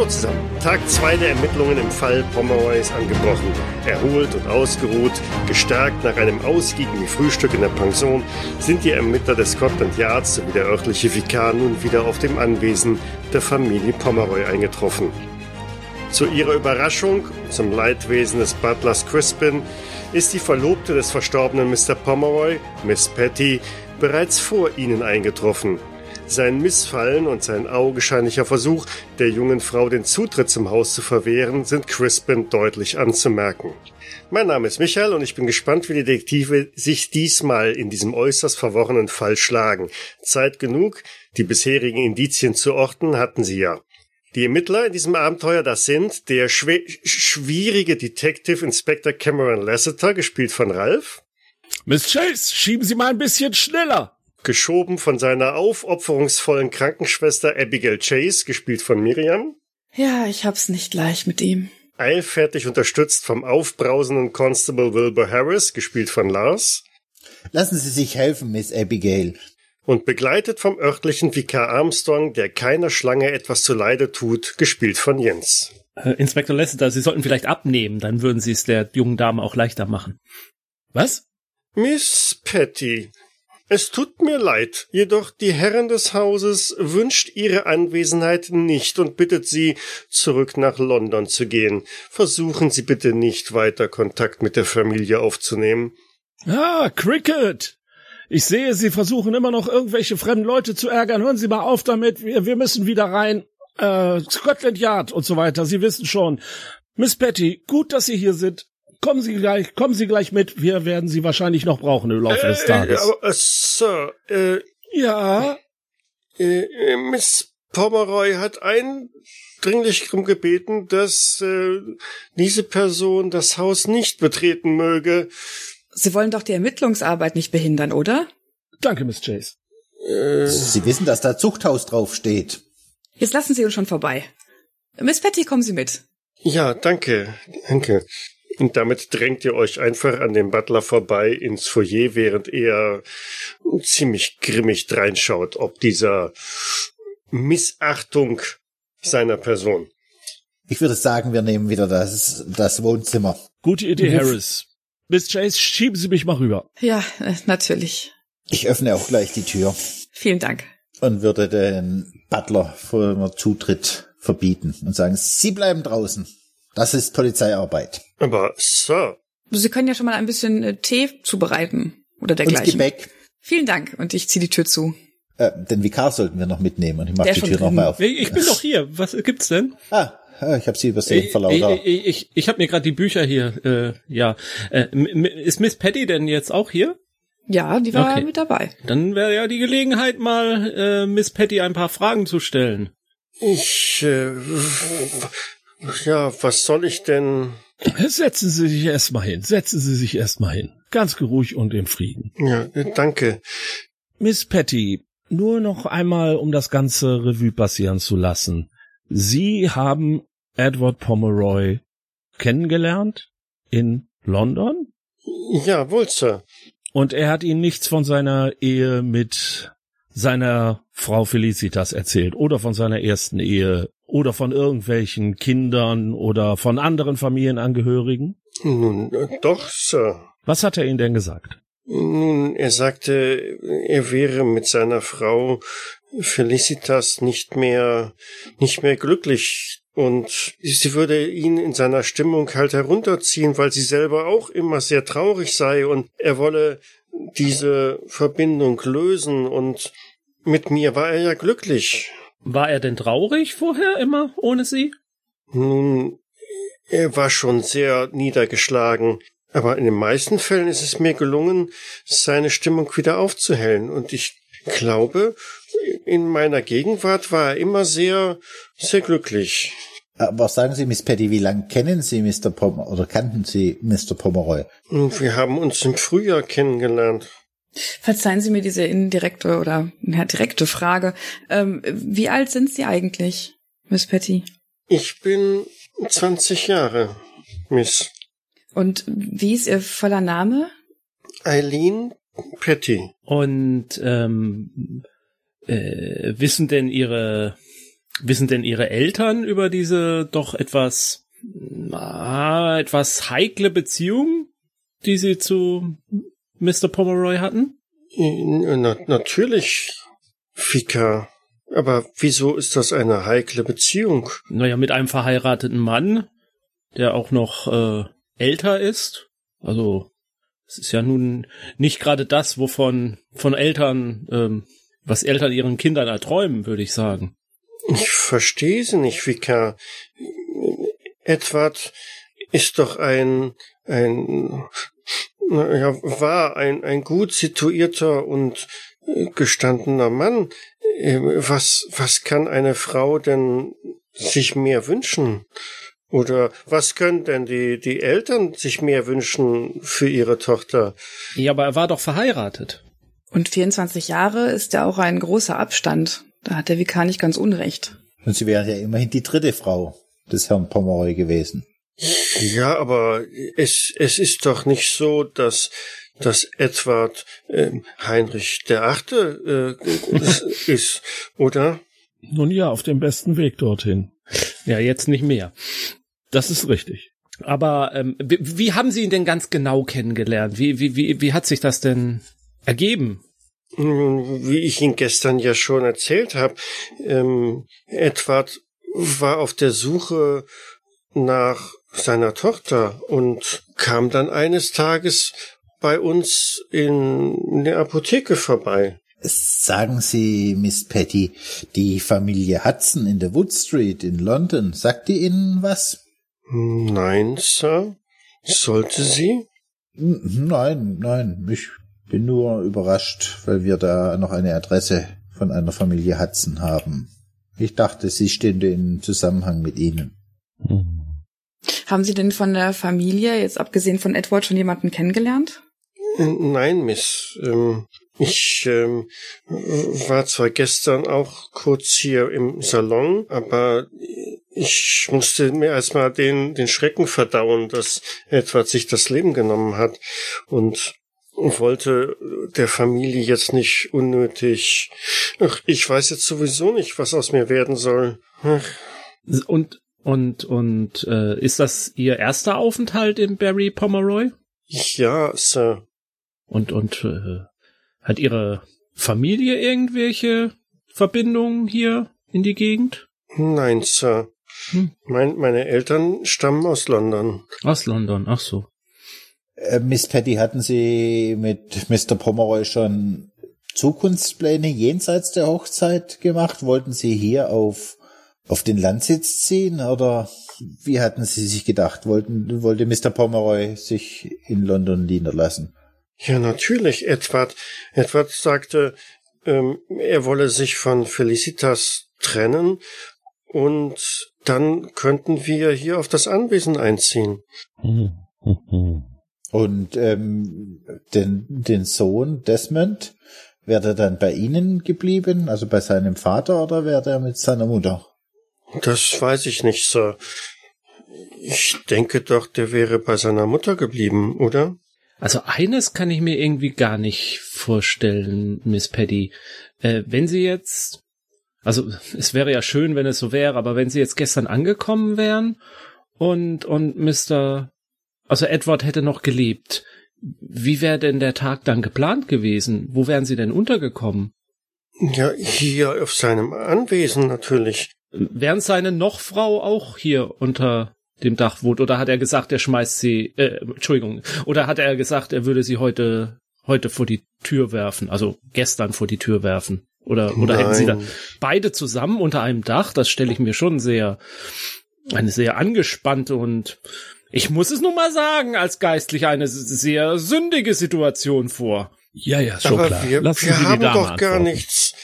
Hallo zusammen. Tag 2 der Ermittlungen im Fall Pomeroy ist angebrochen. Erholt und ausgeruht, gestärkt nach einem ausgiebigen Frühstück in der Pension, sind die Ermittler des Scotland Yards sowie der örtliche Vikar nun wieder auf dem Anwesen der Familie Pomeroy eingetroffen. Zu ihrer Überraschung, zum Leidwesen des Butlers Crispin, ist die Verlobte des verstorbenen Mr. Pomeroy, Miss Patty, bereits vor ihnen eingetroffen. Sein Missfallen und sein augenscheinlicher Versuch, der jungen Frau den Zutritt zum Haus zu verwehren, sind Crispin deutlich anzumerken. Mein Name ist Michael und ich bin gespannt, wie die Detektive sich diesmal in diesem äußerst verworrenen Fall schlagen. Zeit genug, die bisherigen Indizien zu orten, hatten sie ja. Die Ermittler in diesem Abenteuer, das sind der schwierige Detective Inspector Cameron Lasseter, gespielt von Ralph. Miss Chase, schieben Sie mal ein bisschen schneller geschoben von seiner aufopferungsvollen Krankenschwester Abigail Chase, gespielt von Miriam. Ja, ich hab's nicht leicht mit ihm. Eilfertig unterstützt vom aufbrausenden Constable Wilbur Harris, gespielt von Lars. Lassen Sie sich helfen, Miss Abigail. Und begleitet vom örtlichen Vikar Armstrong, der keiner Schlange etwas zuleide tut, gespielt von Jens. Äh, Inspektor Lasseter, Sie sollten vielleicht abnehmen, dann würden Sie es der jungen Dame auch leichter machen. Was? Miss Patty, es tut mir leid, jedoch die Herren des Hauses wünscht ihre Anwesenheit nicht und bittet sie, zurück nach London zu gehen. Versuchen Sie bitte nicht weiter Kontakt mit der Familie aufzunehmen. Ah, Cricket! Ich sehe, Sie versuchen immer noch irgendwelche fremden Leute zu ärgern. Hören Sie mal auf damit. Wir, wir müssen wieder rein. Äh, Scotland Yard und so weiter. Sie wissen schon. Miss Patty, gut, dass Sie hier sind. Kommen Sie gleich, kommen Sie gleich mit. Wir werden Sie wahrscheinlich noch brauchen im Laufe des äh, Tages. Äh, äh, Sir, äh, ja. Äh, äh, Miss Pomeroy hat eindringlich darum gebeten, dass äh, diese Person das Haus nicht betreten möge. Sie wollen doch die Ermittlungsarbeit nicht behindern, oder? Danke, Miss Chase. Äh, Sie wissen, dass da Zuchthaus draufsteht. Jetzt lassen Sie uns schon vorbei. Miss Patty, kommen Sie mit. Ja, danke, danke. Und damit drängt ihr euch einfach an dem Butler vorbei ins Foyer, während er ziemlich grimmig reinschaut, ob dieser Missachtung seiner Person. Ich würde sagen, wir nehmen wieder das, das Wohnzimmer. Gute Idee, Harris. Miss Chase, schieben Sie mich mal rüber. Ja, äh, natürlich. Ich öffne auch gleich die Tür. Vielen Dank. Und würde den Butler vor Zutritt verbieten und sagen, Sie bleiben draußen. Das ist Polizeiarbeit. Aber Sir. Sie können ja schon mal ein bisschen äh, Tee zubereiten oder dergleichen. Und Gebäck. Vielen Dank und ich ziehe die Tür zu. Äh, den Vikar sollten wir noch mitnehmen und ich mache die Tür nochmal auf. Ich bin doch hier. Was gibt's denn? Ah, ich habe sie übersehen, ich, Ich, ich, ich, ich habe mir gerade die Bücher hier, äh, ja. Äh, ist Miss Patty denn jetzt auch hier? Ja, die war okay. mit dabei. Dann wäre ja die Gelegenheit, mal äh, Miss Patty ein paar Fragen zu stellen. Ich, äh, ja, was soll ich denn? Setzen Sie sich erstmal hin. Setzen Sie sich erstmal hin. Ganz geruhig und im Frieden. Ja, danke. Miss Patty, nur noch einmal, um das ganze Revue passieren zu lassen. Sie haben Edward Pomeroy kennengelernt in London? Ja, wohl, Sir. Und er hat Ihnen nichts von seiner Ehe mit seiner Frau Felicitas erzählt oder von seiner ersten Ehe oder von irgendwelchen Kindern oder von anderen Familienangehörigen? Nun, äh, doch, Sir. Was hat er Ihnen denn gesagt? Nun, er sagte, er wäre mit seiner Frau Felicitas nicht mehr, nicht mehr glücklich und sie würde ihn in seiner Stimmung halt herunterziehen, weil sie selber auch immer sehr traurig sei und er wolle diese Verbindung lösen und mit mir war er ja glücklich. War er denn traurig vorher immer ohne sie? Nun, er war schon sehr niedergeschlagen, aber in den meisten Fällen ist es mir gelungen, seine Stimmung wieder aufzuhellen, und ich glaube, in meiner Gegenwart war er immer sehr, sehr glücklich. Aber sagen Sie, Miss Patty, wie lange kennen Sie Mr. Pomeroy oder kannten Sie Mr. Pomeroy? Wir haben uns im Frühjahr kennengelernt. Verzeihen Sie mir diese indirekte oder ja, direkte Frage. Ähm, wie alt sind Sie eigentlich, Miss Patty? Ich bin 20 Jahre, Miss. Und wie ist Ihr voller Name? Eileen Patty. Und ähm, äh, wissen denn Ihre wissen denn Ihre Eltern über diese doch etwas, ah, etwas heikle Beziehung, die Sie zu Mr. Pomeroy hatten? Na, natürlich, Fika. Aber wieso ist das eine heikle Beziehung? Naja, mit einem verheirateten Mann, der auch noch äh, älter ist. Also es ist ja nun nicht gerade das, wovon von Eltern, ähm, was Eltern ihren Kindern erträumen, würde ich sagen. Ich verstehe sie nicht, Vika. Edward ist doch ein, ein, ja, war ein, ein gut situierter und gestandener Mann. Was, was kann eine Frau denn sich mehr wünschen? Oder was können denn die, die Eltern sich mehr wünschen für ihre Tochter? Ja, aber er war doch verheiratet. Und 24 Jahre ist ja auch ein großer Abstand. Da hat der Vikar nicht ganz unrecht. Und sie wäre ja immerhin die dritte Frau des Herrn Pomeroy gewesen. Ja, aber es, es ist doch nicht so, dass, dass Edward äh, Heinrich der Achte äh, ist, oder? Nun ja, auf dem besten Weg dorthin. Ja, jetzt nicht mehr. Das ist richtig. Aber ähm, wie, wie haben Sie ihn denn ganz genau kennengelernt? Wie, wie, wie, wie hat sich das denn ergeben? Wie ich Ihnen gestern ja schon erzählt habe, ähm, Edward war auf der Suche nach seiner Tochter und kam dann eines Tages bei uns in, der Apotheke vorbei. Sagen Sie, Miss Patty, die Familie Hudson in der Wood Street in London, sagt die Ihnen was? Nein, Sir. Sollte sie? Nein, nein, ich bin nur überrascht, weil wir da noch eine Adresse von einer Familie Hudson haben. Ich dachte, sie stünde in Zusammenhang mit Ihnen. Haben Sie denn von der Familie, jetzt abgesehen von Edward, schon jemanden kennengelernt? Nein, Miss. Ähm, ich ähm, war zwar gestern auch kurz hier im Salon, aber ich musste mir erstmal den, den Schrecken verdauen, dass Edward sich das Leben genommen hat und wollte der Familie jetzt nicht unnötig. Ach, ich weiß jetzt sowieso nicht, was aus mir werden soll. Ach. Und und und äh, ist das Ihr erster Aufenthalt in Barry Pomeroy? Ja, Sir. Und und äh, hat Ihre Familie irgendwelche Verbindungen hier in die Gegend? Nein, Sir. Hm. Mein, meine Eltern stammen aus London. Aus London, ach so. Äh, Miss Patty, hatten Sie mit Mr. Pomeroy schon Zukunftspläne jenseits der Hochzeit gemacht? Wollten Sie hier auf, auf den Landsitz ziehen oder wie hatten Sie sich gedacht? Wollten, wollte Mr. Pomeroy sich in London niederlassen? Ja, natürlich. Edward, Edward sagte, ähm, er wolle sich von Felicitas trennen und dann könnten wir hier auf das Anwesen einziehen. Und ähm, den, den Sohn Desmond, wäre er dann bei Ihnen geblieben, also bei seinem Vater, oder wäre er mit seiner Mutter? Das weiß ich nicht, Sir. Ich denke doch, der wäre bei seiner Mutter geblieben, oder? Also eines kann ich mir irgendwie gar nicht vorstellen, Miss Paddy. Äh, wenn Sie jetzt, also es wäre ja schön, wenn es so wäre, aber wenn Sie jetzt gestern angekommen wären und und Mr. Also Edward hätte noch gelebt, wie wäre denn der Tag dann geplant gewesen? Wo wären Sie denn untergekommen? Ja, hier auf seinem Anwesen natürlich. Wären seine Nochfrau auch hier unter dem Dach wohnt? Oder hat er gesagt, er schmeißt sie, äh, Entschuldigung, oder hat er gesagt, er würde sie heute, heute vor die Tür werfen, also gestern vor die Tür werfen? Oder, oder hätten sie da beide zusammen unter einem Dach? Das stelle ich mir schon sehr, eine sehr angespannte und ich muss es nun mal sagen, als Geistlicher eine sehr sündige Situation vor. Ja, ja, schon Aber klar. wir, Lassen wir haben doch gar antworten. nichts.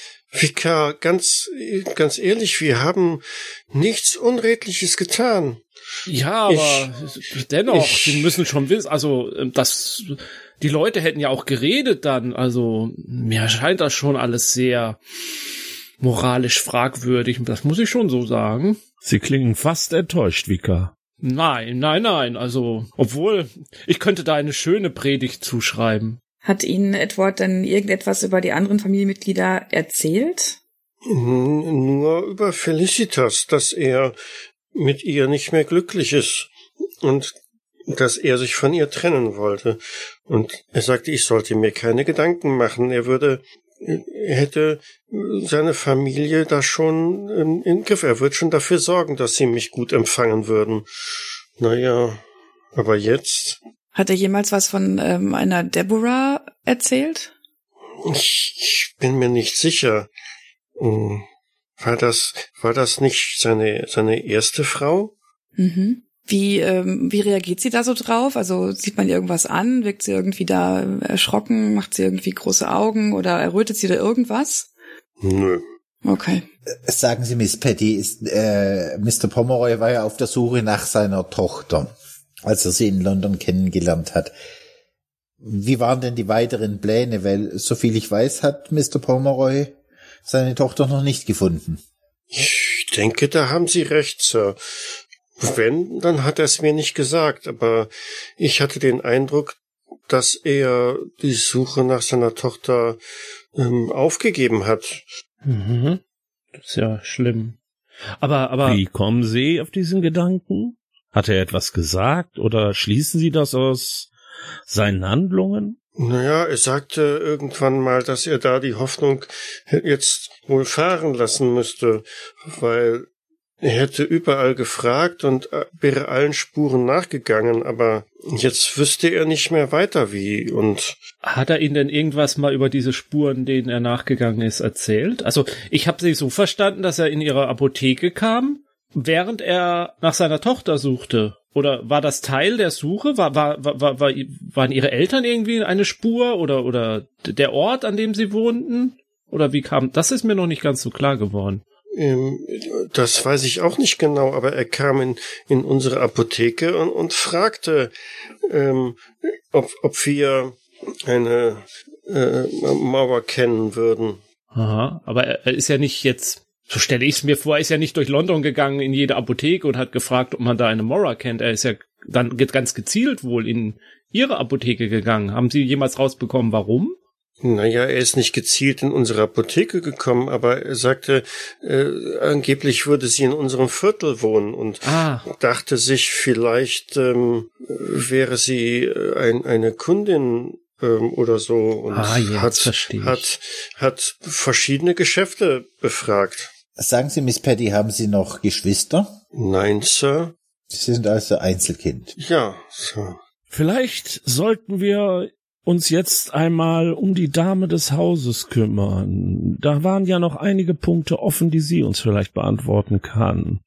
Vikar, ganz, ganz ehrlich, wir haben nichts Unredliches getan. Ja, aber dennoch, ich- sie müssen schon wissen, also ähm, das, die Leute hätten ja auch geredet dann, also mir erscheint das schon alles sehr moralisch fragwürdig, das muss ich schon so sagen. Sie klingen fast enttäuscht, Vika. Nein, nein, nein, also, obwohl, ich könnte da eine schöne Predigt zuschreiben. Hat Ihnen Edward denn irgendetwas über die anderen Familienmitglieder erzählt? Nur über Felicitas, dass er mit ihr nicht mehr glücklich ist und dass er sich von ihr trennen wollte. Und er sagte, ich sollte mir keine Gedanken machen. Er würde, hätte seine Familie da schon im, im Griff. Er wird schon dafür sorgen, dass sie mich gut empfangen würden. Naja, aber jetzt. Hat er jemals was von ähm, einer Deborah erzählt? Ich, ich bin mir nicht sicher. Hm, war das, war das nicht seine, seine erste Frau? Mhm. Wie, ähm, wie reagiert sie da so drauf? Also sieht man irgendwas an? Wirkt sie irgendwie da erschrocken? Macht sie irgendwie große Augen oder errötet sie da irgendwas? Nö. Okay. Sagen Sie, Miss Patty, ist, äh, Mr. Pomeroy war ja auf der Suche nach seiner Tochter, als er sie in London kennengelernt hat. Wie waren denn die weiteren Pläne? Weil, soviel ich weiß, hat Mr. Pomeroy seine Tochter noch nicht gefunden. Ich denke, da haben Sie recht, Sir. Wenn, dann hat er es mir nicht gesagt, aber ich hatte den Eindruck, dass er die Suche nach seiner Tochter ähm, aufgegeben hat. Mhm. Das ist ja schlimm. Aber, aber. Wie kommen Sie auf diesen Gedanken? Hat er etwas gesagt oder schließen Sie das aus seinen Handlungen? Naja, er sagte irgendwann mal, dass er da die Hoffnung jetzt wohl fahren lassen müsste, weil er hätte überall gefragt und wäre allen Spuren nachgegangen, aber jetzt wüsste er nicht mehr weiter wie und hat er Ihnen denn irgendwas mal über diese Spuren, denen er nachgegangen ist, erzählt? Also ich habe sie so verstanden, dass er in ihre Apotheke kam, während er nach seiner Tochter suchte. Oder war das Teil der Suche? War, war, war, war, waren ihre Eltern irgendwie eine Spur oder, oder der Ort, an dem sie wohnten? Oder wie kam, das ist mir noch nicht ganz so klar geworden. Ähm, das weiß ich auch nicht genau, aber er kam in, in unsere Apotheke und, und fragte, ähm, ob, ob wir eine äh, Mauer kennen würden. Aha, aber er, er ist ja nicht jetzt so stelle ich es mir vor, er ist ja nicht durch London gegangen in jede Apotheke und hat gefragt, ob man da eine Mora kennt. Er ist ja dann ganz gezielt wohl in ihre Apotheke gegangen. Haben Sie jemals rausbekommen, warum? Naja, er ist nicht gezielt in unsere Apotheke gekommen, aber er sagte, äh, angeblich würde sie in unserem Viertel wohnen und ah. dachte sich, vielleicht ähm, wäre sie äh, ein, eine Kundin ähm, oder so und ah, hat, hat, hat verschiedene Geschäfte befragt. Sagen Sie, Miss Patty, haben Sie noch Geschwister? Nein, Sir. Sie sind also Einzelkind. Ja, Sir. Vielleicht sollten wir uns jetzt einmal um die Dame des Hauses kümmern. Da waren ja noch einige Punkte offen, die sie uns vielleicht beantworten kann.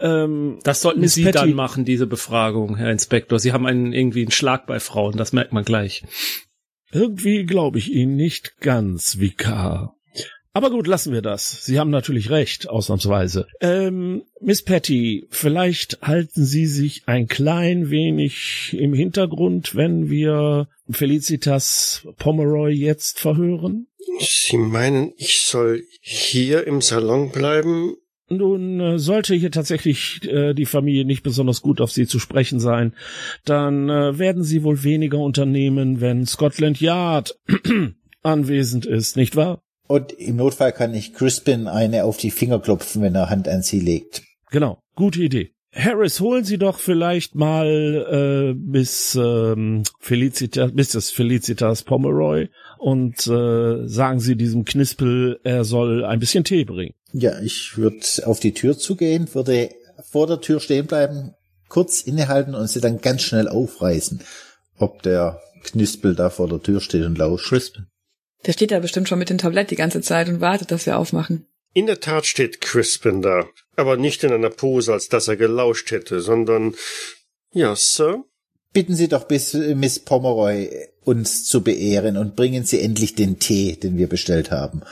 Ähm, das sollten Miss Sie Patty, dann machen, diese Befragung, Herr Inspektor. Sie haben einen irgendwie einen Schlag bei Frauen, das merkt man gleich. Irgendwie glaube ich Ihnen nicht ganz, Vikar. Aber gut, lassen wir das. Sie haben natürlich recht, ausnahmsweise. Ähm, Miss Patty, vielleicht halten Sie sich ein klein wenig im Hintergrund, wenn wir Felicitas Pomeroy jetzt verhören? Sie meinen, ich soll hier im Salon bleiben? Nun, äh, sollte hier tatsächlich äh, die Familie nicht besonders gut auf Sie zu sprechen sein, dann äh, werden Sie wohl weniger unternehmen, wenn Scotland Yard anwesend ist, nicht wahr? Und im Notfall kann ich Crispin eine auf die Finger klopfen, wenn er Hand an sie legt. Genau, gute Idee. Harris, holen Sie doch vielleicht mal äh, bis ähm, Felicitas, Mrs. Felicitas Pomeroy und äh, sagen Sie diesem Knispel, er soll ein bisschen Tee bringen. Ja, ich würde auf die Tür zugehen, würde vor der Tür stehen bleiben, kurz innehalten und sie dann ganz schnell aufreißen, ob der Knispel da vor der Tür steht und lauscht. Crispin. Der steht da bestimmt schon mit dem Tablett die ganze Zeit und wartet, dass wir aufmachen. In der Tat steht Crispin da, aber nicht in einer Pose, als dass er gelauscht hätte, sondern ja, Sir. Bitten Sie doch bis Miss Pomeroy uns zu beehren und bringen Sie endlich den Tee, den wir bestellt haben.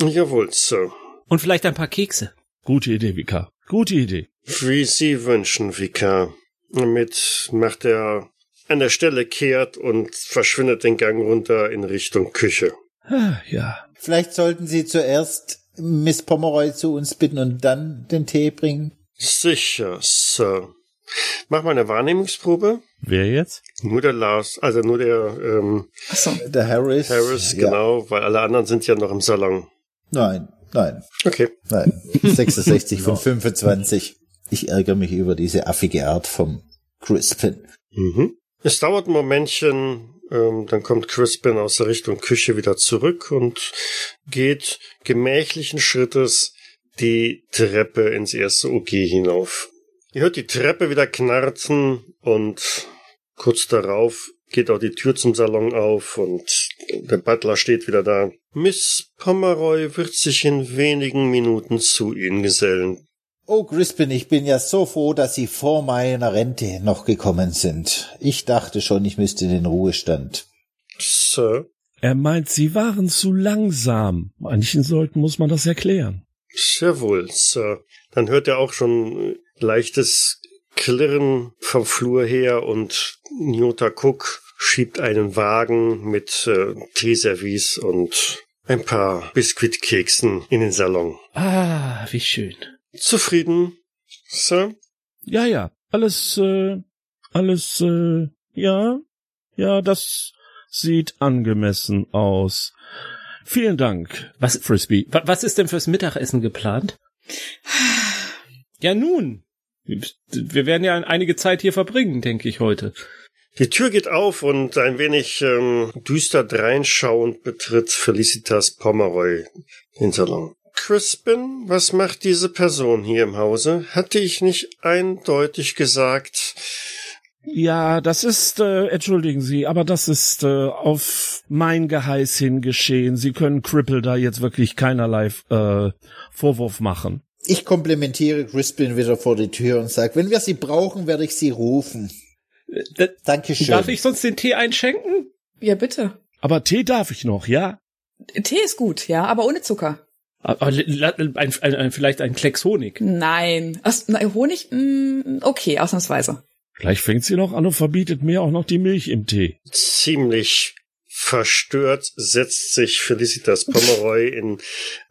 Jawohl, Sir. Und vielleicht ein paar Kekse. Gute Idee, Vika. Gute Idee. Wie Sie wünschen, Vika. Damit macht er an der Stelle kehrt und verschwindet den Gang runter in Richtung Küche. Ah, ja. Vielleicht sollten Sie zuerst Miss Pomeroy zu uns bitten und dann den Tee bringen. Sicher, Sir. Mach mal eine Wahrnehmungsprobe. Wer jetzt? Nur der Lars, also nur der ähm, Ach so. der Harris. Harris, genau, ja. weil alle anderen sind ja noch im Salon. Nein, Nein, Okay. nein. 66 von 25. Ich ärgere mich über diese affige Art vom Crispin. Mhm. Es dauert ein Momentchen, ähm, dann kommt Crispin aus der Richtung Küche wieder zurück und geht gemächlichen Schrittes die Treppe ins erste OG hinauf. Ihr hört die Treppe wieder knarzen und kurz darauf geht auch die Tür zum Salon auf und der Butler steht wieder da. Miss Pomeroy wird sich in wenigen Minuten zu Ihnen gesellen. Oh, Crispin, ich bin ja so froh, dass Sie vor meiner Rente noch gekommen sind. Ich dachte schon, ich müsste in den Ruhestand. Sir, Er meint, Sie waren zu langsam. Manchen sollten muss man das erklären. Sehr wohl, Sir. Dann hört er auch schon leichtes Klirren vom Flur her und Nyota Cook schiebt einen Wagen mit äh, Teeservice und ein paar Biskuitkeksen in den Salon. Ah, wie schön. Zufrieden, Sir? Ja, ja, alles, äh, alles, äh, ja, ja, das sieht angemessen aus. Vielen Dank, Was, Frisbee. wa- was ist denn fürs Mittagessen geplant? Ja, nun. Wir werden ja einige Zeit hier verbringen, denke ich heute. Die Tür geht auf und ein wenig ähm, düster dreinschauend betritt Felicitas Pomeroy den Salon. Crispin, was macht diese Person hier im Hause? Hatte ich nicht eindeutig gesagt? Ja, das ist, äh, entschuldigen Sie, aber das ist äh, auf mein Geheiß hin geschehen. Sie können Cripple da jetzt wirklich keinerlei äh, Vorwurf machen. Ich komplimentiere Crispin wieder vor die Tür und sage, wenn wir Sie brauchen, werde ich Sie rufen. Da, Dankeschön. darf ich sonst den Tee einschenken? Ja, bitte. Aber Tee darf ich noch, ja? Tee ist gut, ja, aber ohne Zucker. Ein, ein, ein, vielleicht ein Klecks Honig. Nein. Ach, na, Honig? Mm, okay, ausnahmsweise. Gleich fängt sie noch an und verbietet mir auch noch die Milch im Tee. Ziemlich verstört setzt sich Felicitas Pomeroy in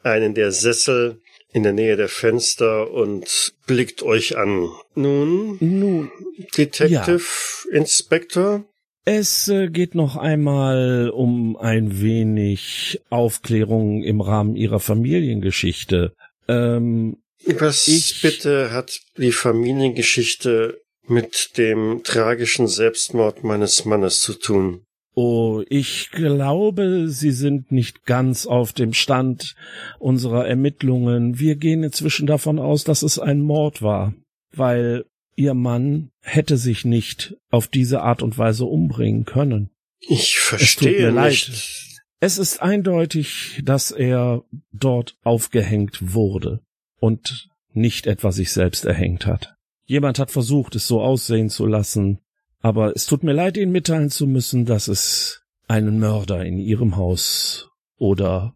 einen der Sessel in der Nähe der Fenster und blickt euch an. Nun, Nun, Detective Inspector? Es äh, geht noch einmal um ein wenig Aufklärung im Rahmen ihrer Familiengeschichte. Ähm, Was Ich- bitte hat die Familiengeschichte mit dem tragischen Selbstmord meines Mannes zu tun? Oh, ich glaube, Sie sind nicht ganz auf dem Stand unserer Ermittlungen. Wir gehen inzwischen davon aus, dass es ein Mord war, weil Ihr Mann hätte sich nicht auf diese Art und Weise umbringen können. Ich verstehe leid. nicht. Es ist eindeutig, dass er dort aufgehängt wurde und nicht etwa sich selbst erhängt hat. Jemand hat versucht, es so aussehen zu lassen, aber es tut mir leid, Ihnen mitteilen zu müssen, dass es einen Mörder in Ihrem Haus oder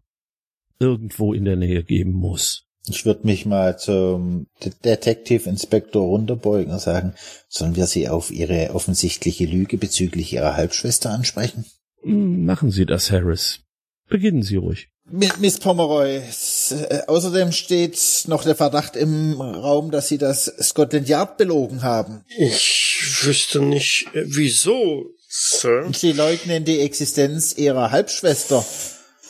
irgendwo in der Nähe geben muss. Ich würde mich mal zum De- Detective Inspector runterbeugen und sagen, sollen wir Sie auf Ihre offensichtliche Lüge bezüglich Ihrer Halbschwester ansprechen? Hm, Machen Sie das, Harris. Beginnen Sie ruhig. Mi- Miss Pomeroy, äh, außerdem steht noch der Verdacht im Raum, dass Sie das Scotland Yard belogen haben. Ich wüsste nicht, äh, wieso, Sir. Sie leugnen die Existenz Ihrer Halbschwester,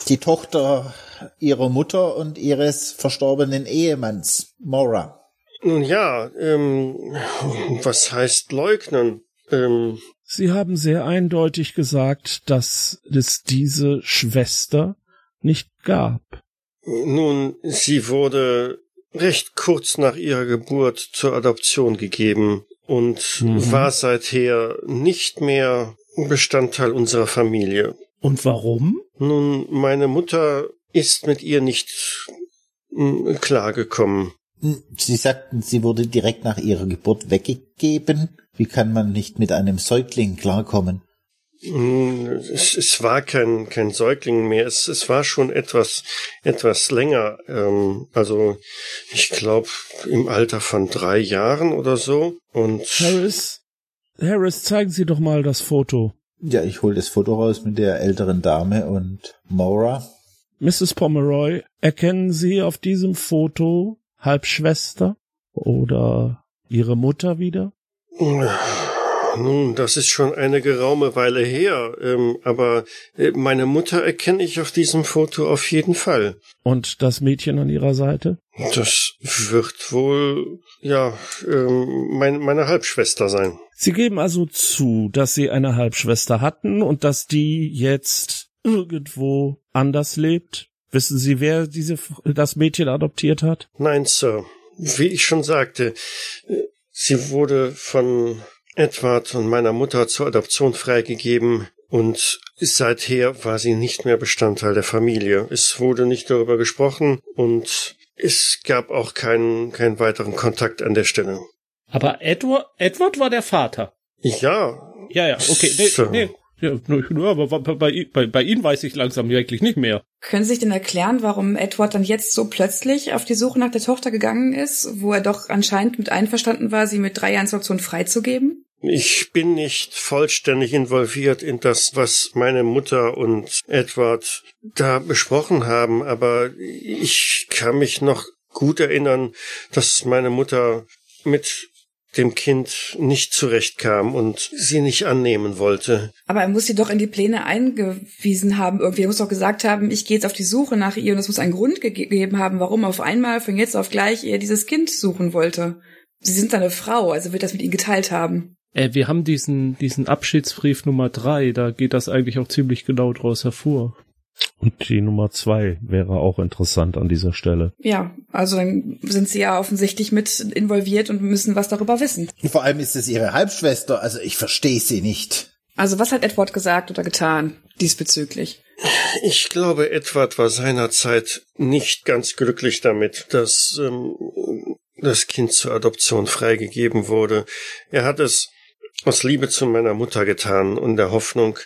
die Tochter Ihrer Mutter und Ihres verstorbenen Ehemanns, Mora. Nun ja, ähm, was heißt leugnen? Ähm, Sie haben sehr eindeutig gesagt, dass es diese Schwester nicht gab. nun, sie wurde recht kurz nach ihrer Geburt zur Adoption gegeben und Mhm. war seither nicht mehr Bestandteil unserer Familie. Und warum? Nun, meine Mutter ist mit ihr nicht mm, klargekommen. Hm, Sie sagten, sie wurde direkt nach ihrer Geburt weggegeben. Wie kann man nicht mit einem Säugling klarkommen? Mm, Es, es war kein, kein Säugling mehr. Es, es war schon etwas, etwas länger. Ähm, also, ich glaube, im Alter von drei Jahren oder so. Und Harris, Harris, zeigen Sie doch mal das Foto. Ja, ich hol das Foto raus mit der älteren Dame und Mora. Mrs. Pomeroy, erkennen Sie auf diesem Foto Halbschwester oder Ihre Mutter wieder? Nun, das ist schon eine geraume Weile her, ähm, aber äh, meine Mutter erkenne ich auf diesem Foto auf jeden Fall. Und das Mädchen an ihrer Seite? Das wird wohl, ja, ähm, mein, meine Halbschwester sein. Sie geben also zu, dass Sie eine Halbschwester hatten und dass die jetzt irgendwo anders lebt? Wissen Sie, wer diese, das Mädchen adoptiert hat? Nein, Sir. Wie ich schon sagte, sie wurde von Edward und meiner Mutter zur Adoption freigegeben und seither war sie nicht mehr Bestandteil der Familie. Es wurde nicht darüber gesprochen und es gab auch keinen, keinen weiteren Kontakt an der Stelle. Aber Edward, Edward war der Vater. Ja. Ja, ja, okay. Nee, So. nee. Ja, nur, aber bei, bei, bei, Ihnen weiß ich langsam wirklich nicht mehr. Können Sie sich denn erklären, warum Edward dann jetzt so plötzlich auf die Suche nach der Tochter gegangen ist, wo er doch anscheinend mit einverstanden war, sie mit drei Jahren zur Adoption freizugeben? Ich bin nicht vollständig involviert in das, was meine Mutter und Edward da besprochen haben, aber ich kann mich noch gut erinnern, dass meine Mutter mit dem Kind nicht zurechtkam und sie nicht annehmen wollte. Aber er muss sie doch in die Pläne eingewiesen haben. Irgendwie er muss doch gesagt haben, ich gehe jetzt auf die Suche nach ihr und es muss einen Grund ge gegeben haben, warum auf einmal von jetzt auf gleich er dieses Kind suchen wollte. Sie sind seine Frau, also wird das mit ihm geteilt haben. Äh, wir haben diesen, diesen Abschiedsbrief Nummer drei, da geht das eigentlich auch ziemlich genau draus hervor. Und die Nummer zwei wäre auch interessant an dieser Stelle. Ja, also dann sind sie ja offensichtlich mit involviert und müssen was darüber wissen. Und vor allem ist es ihre Halbschwester, also ich verstehe sie nicht. Also was hat Edward gesagt oder getan diesbezüglich? Ich glaube, Edward war seinerzeit nicht ganz glücklich damit, dass ähm, das Kind zur Adoption freigegeben wurde. Er hat es aus Liebe zu meiner Mutter getan und der Hoffnung,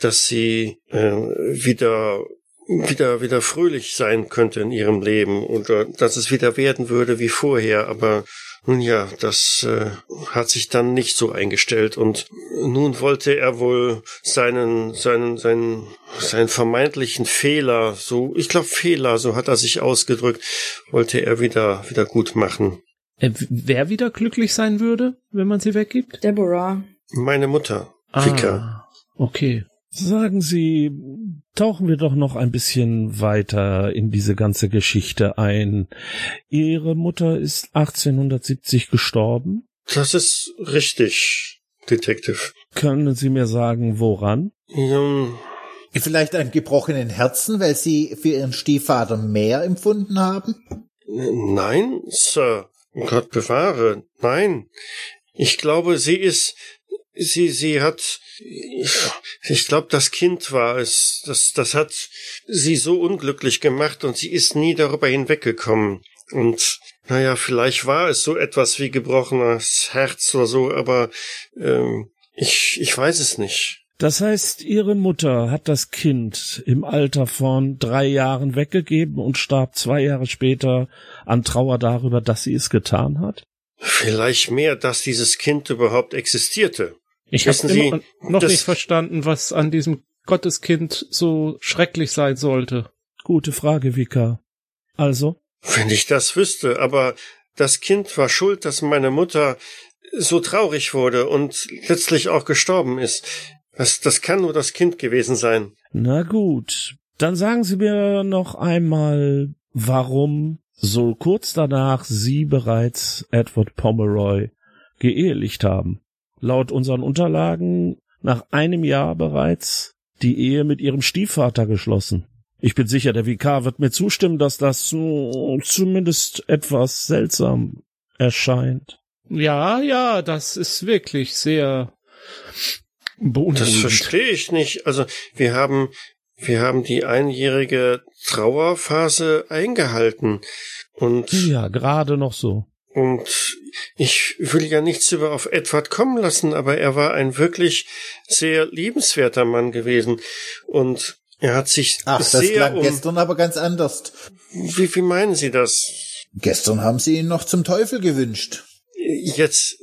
dass sie äh, wieder wieder wieder fröhlich sein könnte in ihrem Leben oder dass es wieder werden würde wie vorher, aber nun ja, das äh, hat sich dann nicht so eingestellt und nun wollte er wohl seinen seinen seinen seinen vermeintlichen Fehler, so ich glaube Fehler, so hat er sich ausgedrückt, wollte er wieder wieder gut machen. Äh, wer wieder glücklich sein würde, wenn man sie weggibt? Deborah. Meine Mutter, Vika. Ah, okay. Sagen Sie, tauchen wir doch noch ein bisschen weiter in diese ganze Geschichte ein. Ihre Mutter ist 1870 gestorben. Das ist richtig, Detective. Können Sie mir sagen, woran? Ja, Vielleicht an gebrochenen Herzen, weil sie für ihren Stiefvater mehr empfunden haben? Nein, Sir. Gott bewahre. Nein. Ich glaube, sie ist, sie, sie hat, ich, ich glaube, das Kind war es. Das, das hat sie so unglücklich gemacht und sie ist nie darüber hinweggekommen. Und, naja, vielleicht war es so etwas wie gebrochenes Herz oder so, aber, ähm, ich, ich weiß es nicht. Das heißt, Ihre Mutter hat das Kind im Alter von drei Jahren weggegeben und starb zwei Jahre später an Trauer darüber, dass sie es getan hat? Vielleicht mehr, dass dieses Kind überhaupt existierte. Ich habe Sie, noch nicht verstanden, was an diesem Gotteskind so schrecklich sein sollte. Gute Frage, Vika. Also? Wenn ich das wüsste, aber das Kind war schuld, dass meine Mutter so traurig wurde und letztlich auch gestorben ist. Das, das kann nur das Kind gewesen sein. Na gut. Dann sagen Sie mir noch einmal, warum so kurz danach Sie bereits Edward Pomeroy geehelicht haben. Laut unseren Unterlagen nach einem Jahr bereits die Ehe mit Ihrem Stiefvater geschlossen. Ich bin sicher, der Vikar wird mir zustimmen, dass das zumindest etwas seltsam erscheint. Ja, ja, das ist wirklich sehr Das verstehe ich nicht. Also wir haben, wir haben die einjährige Trauerphase eingehalten und Ja, gerade noch so. Und ich will ja nichts über auf Edward kommen lassen, aber er war ein wirklich sehr liebenswerter Mann gewesen. Und er hat sich Ach, das sehr klang um. gestern aber ganz anders. Wie, wie meinen Sie das? Gestern haben sie ihn noch zum Teufel gewünscht. Jetzt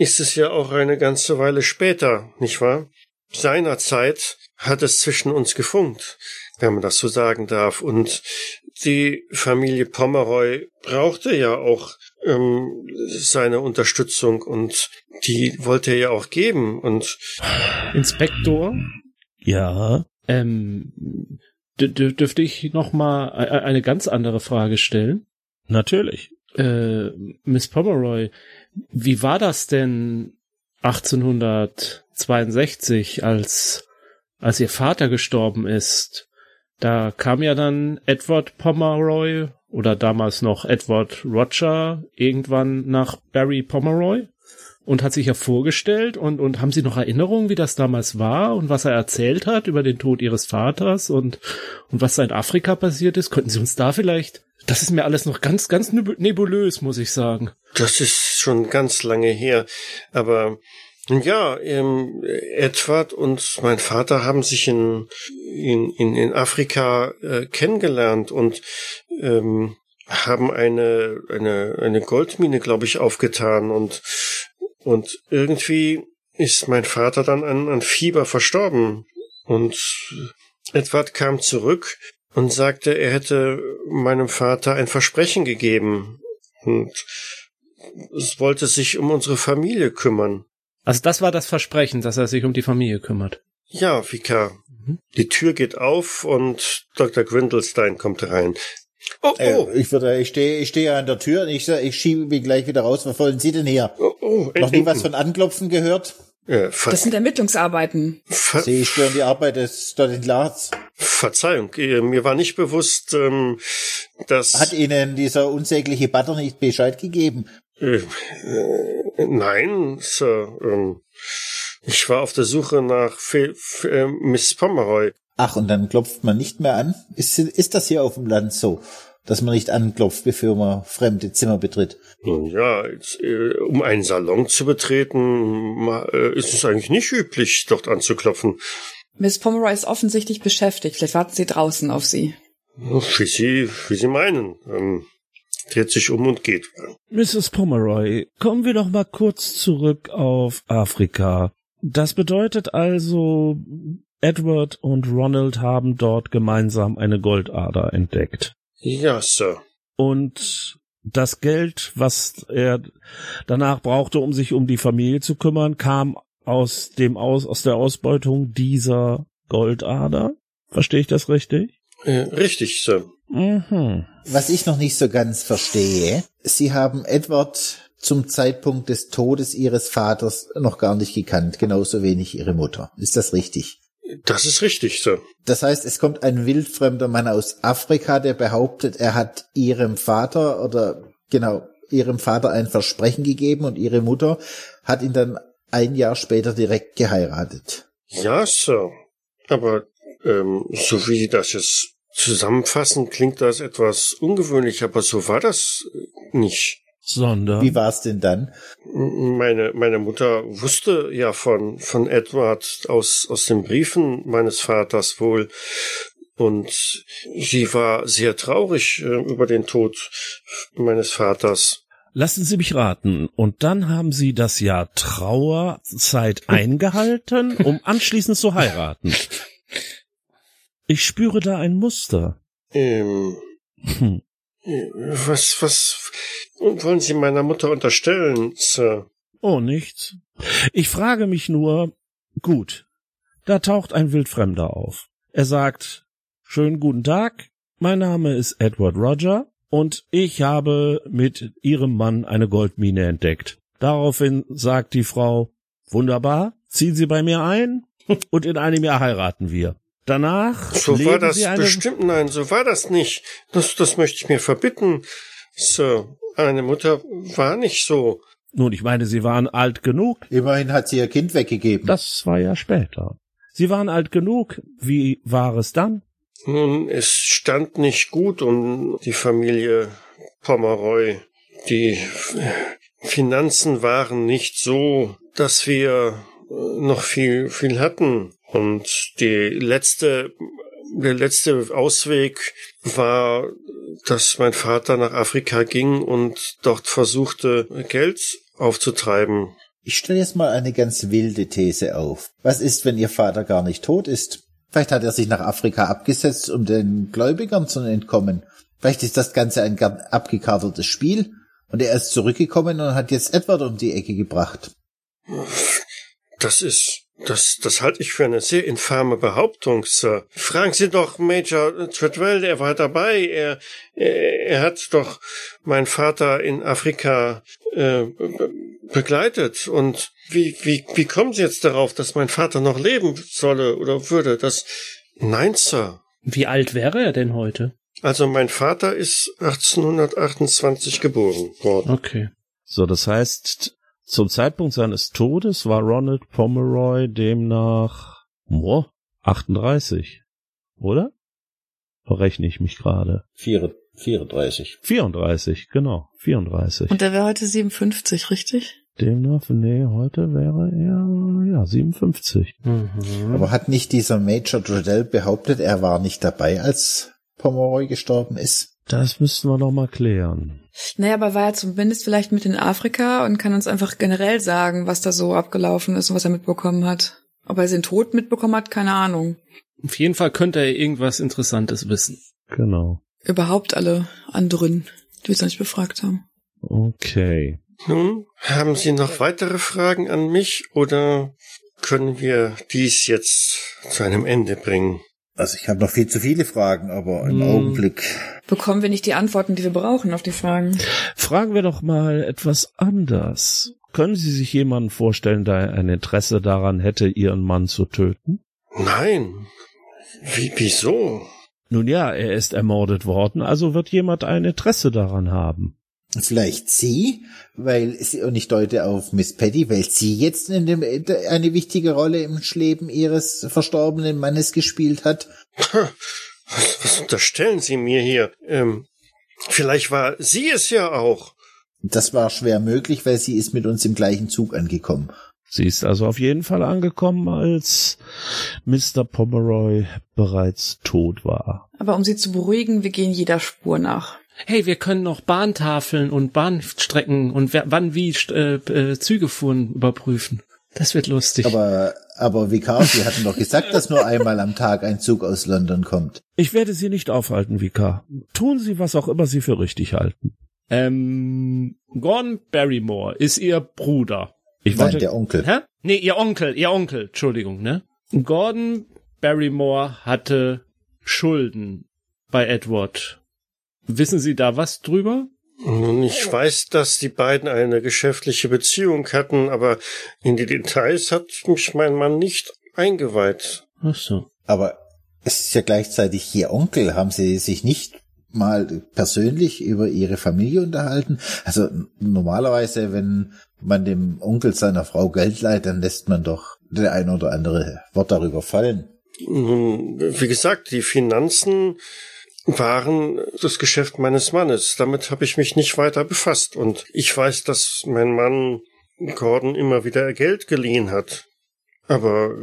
ist es ja auch eine ganze Weile später, nicht wahr? Seinerzeit hat es zwischen uns gefunkt, wenn man das so sagen darf. Und die Familie Pomeroy brauchte ja auch ähm, seine Unterstützung und die wollte er ja auch geben und Inspektor, Ja. ähm, dü- dürfte ich noch mal e- eine ganz andere Frage stellen? Natürlich. Äh, Miss Pomeroy, wie war das denn 1862, als, als ihr Vater gestorben ist? Da kam ja dann Edward Pomeroy oder damals noch Edward Roger irgendwann nach Barry Pomeroy und hat sich ja vorgestellt und, und haben Sie noch Erinnerungen, wie das damals war und was er erzählt hat über den Tod Ihres Vaters und, und was da in Afrika passiert ist? Könnten Sie uns da vielleicht, das ist mir alles noch ganz, ganz neb- nebulös, muss ich sagen. Das ist schon ganz lange her. Aber ja, ähm, Edward und mein Vater haben sich in, in, in, in Afrika äh, kennengelernt und ähm, haben eine, eine, eine Goldmine, glaube ich, aufgetan und, und irgendwie ist mein Vater dann an, an Fieber verstorben. Und Edward kam zurück und sagte, er hätte meinem Vater ein Versprechen gegeben. Und es wollte sich um unsere Familie kümmern. Also das war das Versprechen, dass er sich um die Familie kümmert. Ja, Vika. Die Tür geht auf und Dr. Grindelstein kommt rein. Oh, Äh, oh, ich würde, ich stehe, ich stehe an der Tür und ich, ich schiebe mich gleich wieder raus. Was wollen Sie denn hier? oh, oh. Noch nie was von Anklopfen gehört? Äh, Ver Das sind Ermittlungsarbeiten. Ver Sie stören die Arbeit des. Glas. Verzeihung, äh, mir war nicht bewusst, ähm, dass... Hat Ihnen dieser unsägliche Butter nicht Bescheid gegeben? Äh, äh, nein, Sir. Ähm, ich war auf der Suche nach Fe Fe äh, Miss Pomeroy. Ach, und dann klopft man nicht mehr an? Ist, ist das hier auf dem Land so, dass man nicht anklopft, bevor man fremde Zimmer betritt? Nun ja, jetzt, äh, um einen Salon zu betreten, äh, ist es eigentlich nicht üblich, dort anzuklopfen. Miss Pomeroy ist offensichtlich beschäftigt. Vielleicht warten sie draußen auf sie. Wie Sie, wie Sie meinen. Ähm, dreht sich um und geht. Mrs. Pomeroy, kommen wir doch mal kurz zurück auf Afrika. Das bedeutet also, Edward und Ronald haben dort gemeinsam eine Goldader entdeckt. Ja, Sir. Und das Geld, was er danach brauchte, um sich um die Familie zu kümmern, kam aus dem aus, aus der Ausbeutung dieser Goldader. Verstehe ich das richtig? Äh, richtig, Sir. Mhm. Was ich noch nicht so ganz verstehe, Sie haben Edward zum Zeitpunkt des Todes Ihres Vaters noch gar nicht gekannt, genauso wenig Ihre Mutter. Ist das richtig? Das ist richtig, Sir. Das heißt, es kommt ein wildfremder Mann aus Afrika, der behauptet, er hat Ihrem Vater oder genau, Ihrem Vater ein Versprechen gegeben und Ihre Mutter hat ihn dann ein Jahr später direkt geheiratet. Ja, Sir. Aber ähm, so wie Sie das jetzt zusammenfassen, klingt das etwas ungewöhnlich, aber so war das äh, nicht. Sondern. Wie war's denn dann? Meine, meine Mutter wusste ja von, von Edward aus, aus den Briefen meines Vaters wohl. Und sie war sehr traurig äh, über den Tod meines Vaters. Lassen Sie mich raten. Und dann haben Sie das Jahr Trauerzeit eingehalten, um anschließend zu heiraten. Ich spüre da ein Muster. Ähm, Hm. Was, was wollen Sie meiner Mutter unterstellen, Sir? Oh, nichts. Ich frage mich nur, gut, da taucht ein Wildfremder auf. Er sagt, schönen guten Tag, mein Name ist Edward Roger und ich habe mit Ihrem Mann eine Goldmine entdeckt. Daraufhin sagt die Frau, wunderbar, ziehen Sie bei mir ein und in einem Jahr heiraten wir. Danach So war das Sie eine bestimmt, nein, so war das nicht. Das, das möchte ich mir verbitten, Sir. Meine Mutter war nicht so. Nun, ich meine, Sie waren alt genug, Immerhin hat sie ihr Kind weggegeben. Das war ja später. Sie waren alt genug. Wie war es dann? Nun, es stand nicht gut um die Familie Pomeroy. Die Finanzen waren nicht so, dass wir noch viel, viel hatten. Und die letzte, der letzte Ausweg war, dass mein Vater nach Afrika ging und dort versuchte, Geld aufzutreiben. Ich stelle jetzt mal eine ganz wilde These auf. Was ist, wenn Ihr Vater gar nicht tot ist? Vielleicht hat er sich nach Afrika abgesetzt, um den Gläubigern zu entkommen. Vielleicht ist das Ganze ein abgekartetes Spiel und er ist zurückgekommen und hat jetzt Edward um die Ecke gebracht. Das ist, das, das halte ich für eine sehr infame Behauptung, Sir. Fragen Sie doch Major Treadwell, er war dabei. Er, er, er hat doch meinen Vater in Afrika äh, begleitet. Und wie, wie, wie kommen Sie jetzt darauf, dass mein Vater noch leben solle oder würde? Das, nein, Sir. Wie alt wäre er denn heute? Also mein Vater ist 1828 geboren worden. Okay. So, das heißt, zum Zeitpunkt seines Todes war Ronald Pomeroy demnach oh, 38, oder? Verrechne ich mich gerade. 34. 34, genau, 34. Und er wäre heute 57, richtig? Demnach, nee, heute wäre er, ja, 57. Mhm. Aber hat nicht dieser Major Dredell behauptet, er war nicht dabei, als Pomeroy gestorben ist? Das müssten wir noch mal klären. Naja, aber war er zumindest vielleicht mit in Afrika und kann uns einfach generell sagen, was da so abgelaufen ist und was er mitbekommen hat. Ob er den Tod mitbekommen hat, keine Ahnung. Auf jeden Fall könnte er irgendwas Interessantes wissen. Genau. Überhaupt alle anderen, die wir jetzt noch nicht befragt haben. Okay. Nun, haben Sie noch weitere Fragen an mich oder können wir dies jetzt zu einem Ende bringen? Also ich habe noch viel zu viele Fragen, aber im Hm. Augenblick. Bekommen wir nicht die Antworten, die wir brauchen auf die Fragen? Fragen wir doch mal etwas anders. Können Sie sich jemanden vorstellen, der ein Interesse daran hätte, Ihren Mann zu töten? Nein. Wie, wieso? Nun ja, er ist ermordet worden, also wird jemand ein Interesse daran haben. Vielleicht sie, weil sie, und ich deute auf Miss Patty, weil sie jetzt in dem, eine wichtige Rolle im Leben ihres verstorbenen Mannes gespielt hat. Was, was unterstellen Sie mir hier? Ähm, vielleicht war sie es ja auch. Das war schwer möglich, weil sie ist mit uns im gleichen Zug angekommen. Sie ist also auf jeden Fall angekommen, als Mr. Pomeroy bereits tot war. Aber um sie zu beruhigen, wir gehen jeder Spur nach. Hey, wir können noch Bahntafeln und Bahnstrecken und wer, wann wie äh, äh, Züge fuhren überprüfen. Das wird lustig. Aber, aber Vikar, Sie hatten doch gesagt, dass nur einmal am Tag ein Zug aus London kommt. Ich werde Sie nicht aufhalten, Vika. Tun Sie, was auch immer Sie für richtig halten. ähm, Gordon Barrymore ist ihr Bruder. Ich Nein, wollte, der Onkel. Hä? Nee, ihr Onkel, ihr Onkel, Entschuldigung, ne? Gordon Barrymore hatte Schulden bei Edward. Wissen Sie da was drüber? Nun, ich weiß, dass die beiden eine geschäftliche Beziehung hatten, aber in die Details hat mich mein Mann nicht eingeweiht. Ach so. Aber es ist ja gleichzeitig Ihr Onkel. Haben Sie sich nicht mal persönlich über Ihre Familie unterhalten? Also normalerweise, wenn man dem Onkel seiner Frau Geld leiht, dann lässt man doch der ein oder andere Wort darüber fallen. Nun, wie gesagt, die Finanzen waren das Geschäft meines Mannes. Damit habe ich mich nicht weiter befasst. Und ich weiß, dass mein Mann Gordon immer wieder Geld geliehen hat. Aber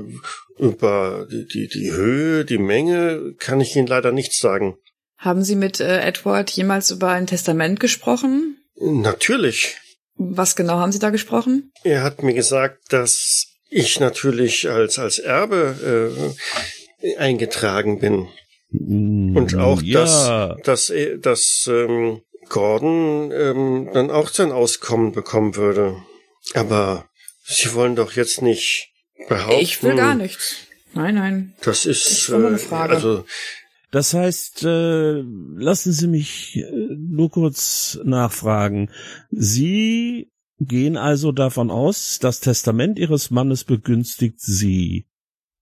über die, die, die Höhe, die Menge kann ich Ihnen leider nichts sagen. Haben Sie mit äh, Edward jemals über ein Testament gesprochen? Natürlich. Was genau haben Sie da gesprochen? Er hat mir gesagt, dass ich natürlich als, als Erbe äh, eingetragen bin. Und auch, Mm, ja, dass, dass, er- dass ähm, Gordon ähm, dann auch sein Auskommen bekommen würde. Aber Sie wollen doch jetzt nicht behaupten. Ich will gar nichts. Nein, nein. Das ist äh, Frage. also Das heißt, äh, lassen Sie mich äh, nur kurz nachfragen. Sie gehen also davon aus, das Testament Ihres Mannes begünstigt Sie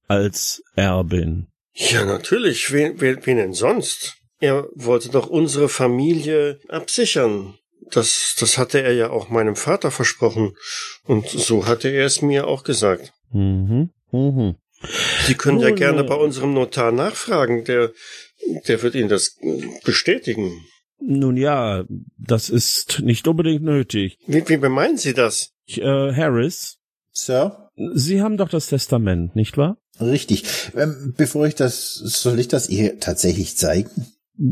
als Erbin. Ja natürlich. Wen, wen, wen denn sonst? Er wollte doch unsere Familie absichern. Das, das hatte er ja auch meinem Vater versprochen. Und so hatte er es mir auch gesagt. Mhm. Mhm. Sie können ja gerne bei unserem Notar nachfragen. Der, der wird Ihnen das äh, bestätigen. Nun ja, das ist nicht unbedingt nötig. Wie, wie meinen Sie das? Ich, äh, Harris, Sir? Sie haben doch das Testament, nicht wahr? Richtig. Ähm, bevor ich das, soll ich das ihr tatsächlich zeigen?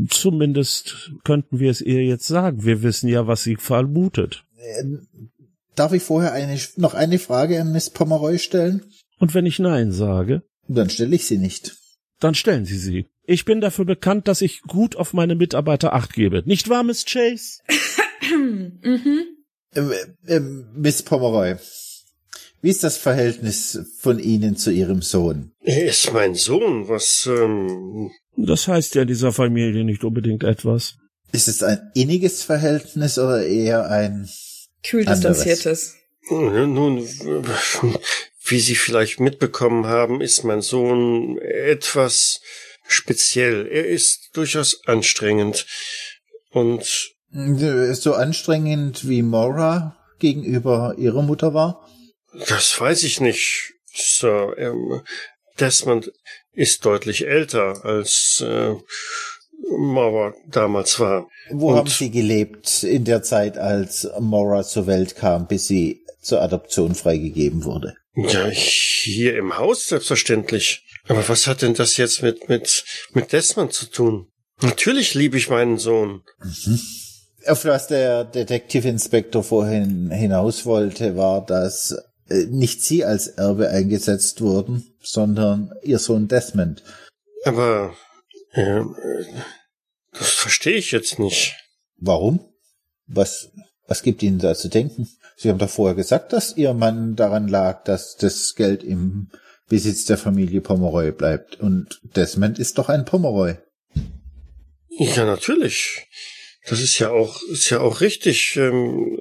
Zumindest könnten wir es ihr jetzt sagen. Wir wissen ja, was sie vermutet. Ähm, darf ich vorher eine, noch eine Frage an Miss Pomeroy stellen? Und wenn ich Nein sage, Dann stelle ich sie nicht. Dann stellen Sie sie. Ich bin dafür bekannt, dass ich gut auf meine Mitarbeiter acht gebe. Nicht wahr, Miss Chase? mhm. Ähm, ähm, Miss Pomeroy, wie ist das Verhältnis von Ihnen zu Ihrem Sohn? Er ist mein Sohn, was, ähm, Das heißt ja in dieser Familie nicht unbedingt etwas. Ist es ein inniges Verhältnis oder eher ein Kühl distanziertes. nun, wie Sie vielleicht mitbekommen haben, ist mein Sohn etwas speziell. Er ist durchaus anstrengend. Und so anstrengend wie Mora gegenüber ihrer Mutter war? Das weiß ich nicht, Sir. Ähm, Desmond ist deutlich älter als äh, Mauer damals war. Wo Und- haben Sie gelebt in der Zeit, als Mora zur Welt kam, bis sie zur Adoption freigegeben wurde? Ja, hier im Haus selbstverständlich. Aber was hat denn das jetzt mit mit mit Desmond zu tun? Natürlich liebe ich meinen Sohn. Auf was der Detektivinspektor vorhin hinaus wollte, war, dass nicht Sie als Erbe eingesetzt wurden, sondern Ihr Sohn Desmond. Aber ähm, äh, das verstehe ich jetzt nicht. Warum? Was, was gibt Ihnen da zu denken? Sie haben doch vorher gesagt, dass Ihr Mann daran lag, dass das Geld im Besitz der Familie Pomeroy bleibt. Und Desmond ist doch ein Pomeroy. Ja, natürlich. Das ist ja auch ist ja auch richtig. Ähm,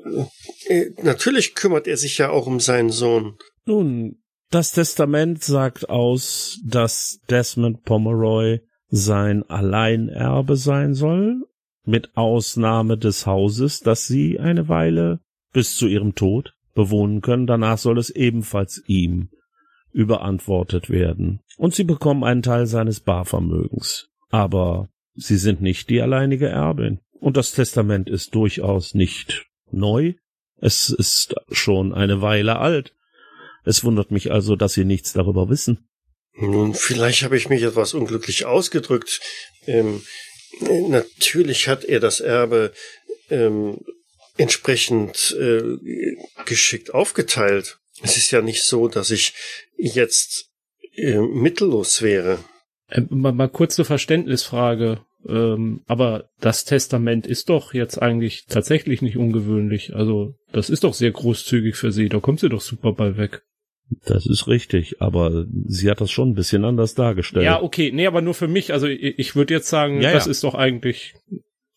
äh, natürlich kümmert er sich ja auch um seinen Sohn. Nun, das Testament sagt aus, dass Desmond Pomeroy sein Alleinerbe sein soll, mit Ausnahme des Hauses, das sie eine Weile bis zu ihrem Tod bewohnen können. Danach soll es ebenfalls ihm überantwortet werden. Und sie bekommen einen Teil seines Barvermögens. Aber sie sind nicht die alleinige Erbin. Und das Testament ist durchaus nicht neu. Es ist schon eine Weile alt. Es wundert mich also, dass Sie nichts darüber wissen. Nun, vielleicht habe ich mich etwas unglücklich ausgedrückt. Ähm, äh, natürlich hat er das Erbe ähm, entsprechend äh, geschickt aufgeteilt. Es ist ja nicht so, dass ich jetzt äh, mittellos wäre. Äh, mal, mal kurze Verständnisfrage. Ähm, aber das Testament ist doch jetzt eigentlich tatsächlich nicht ungewöhnlich. Also, das ist doch sehr großzügig für sie. Da kommt sie doch super bei weg. Das ist richtig, aber sie hat das schon ein bisschen anders dargestellt. Ja, okay. Nee, aber nur für mich. Also, ich, ich würde jetzt sagen, Ja, das ja. ist doch eigentlich,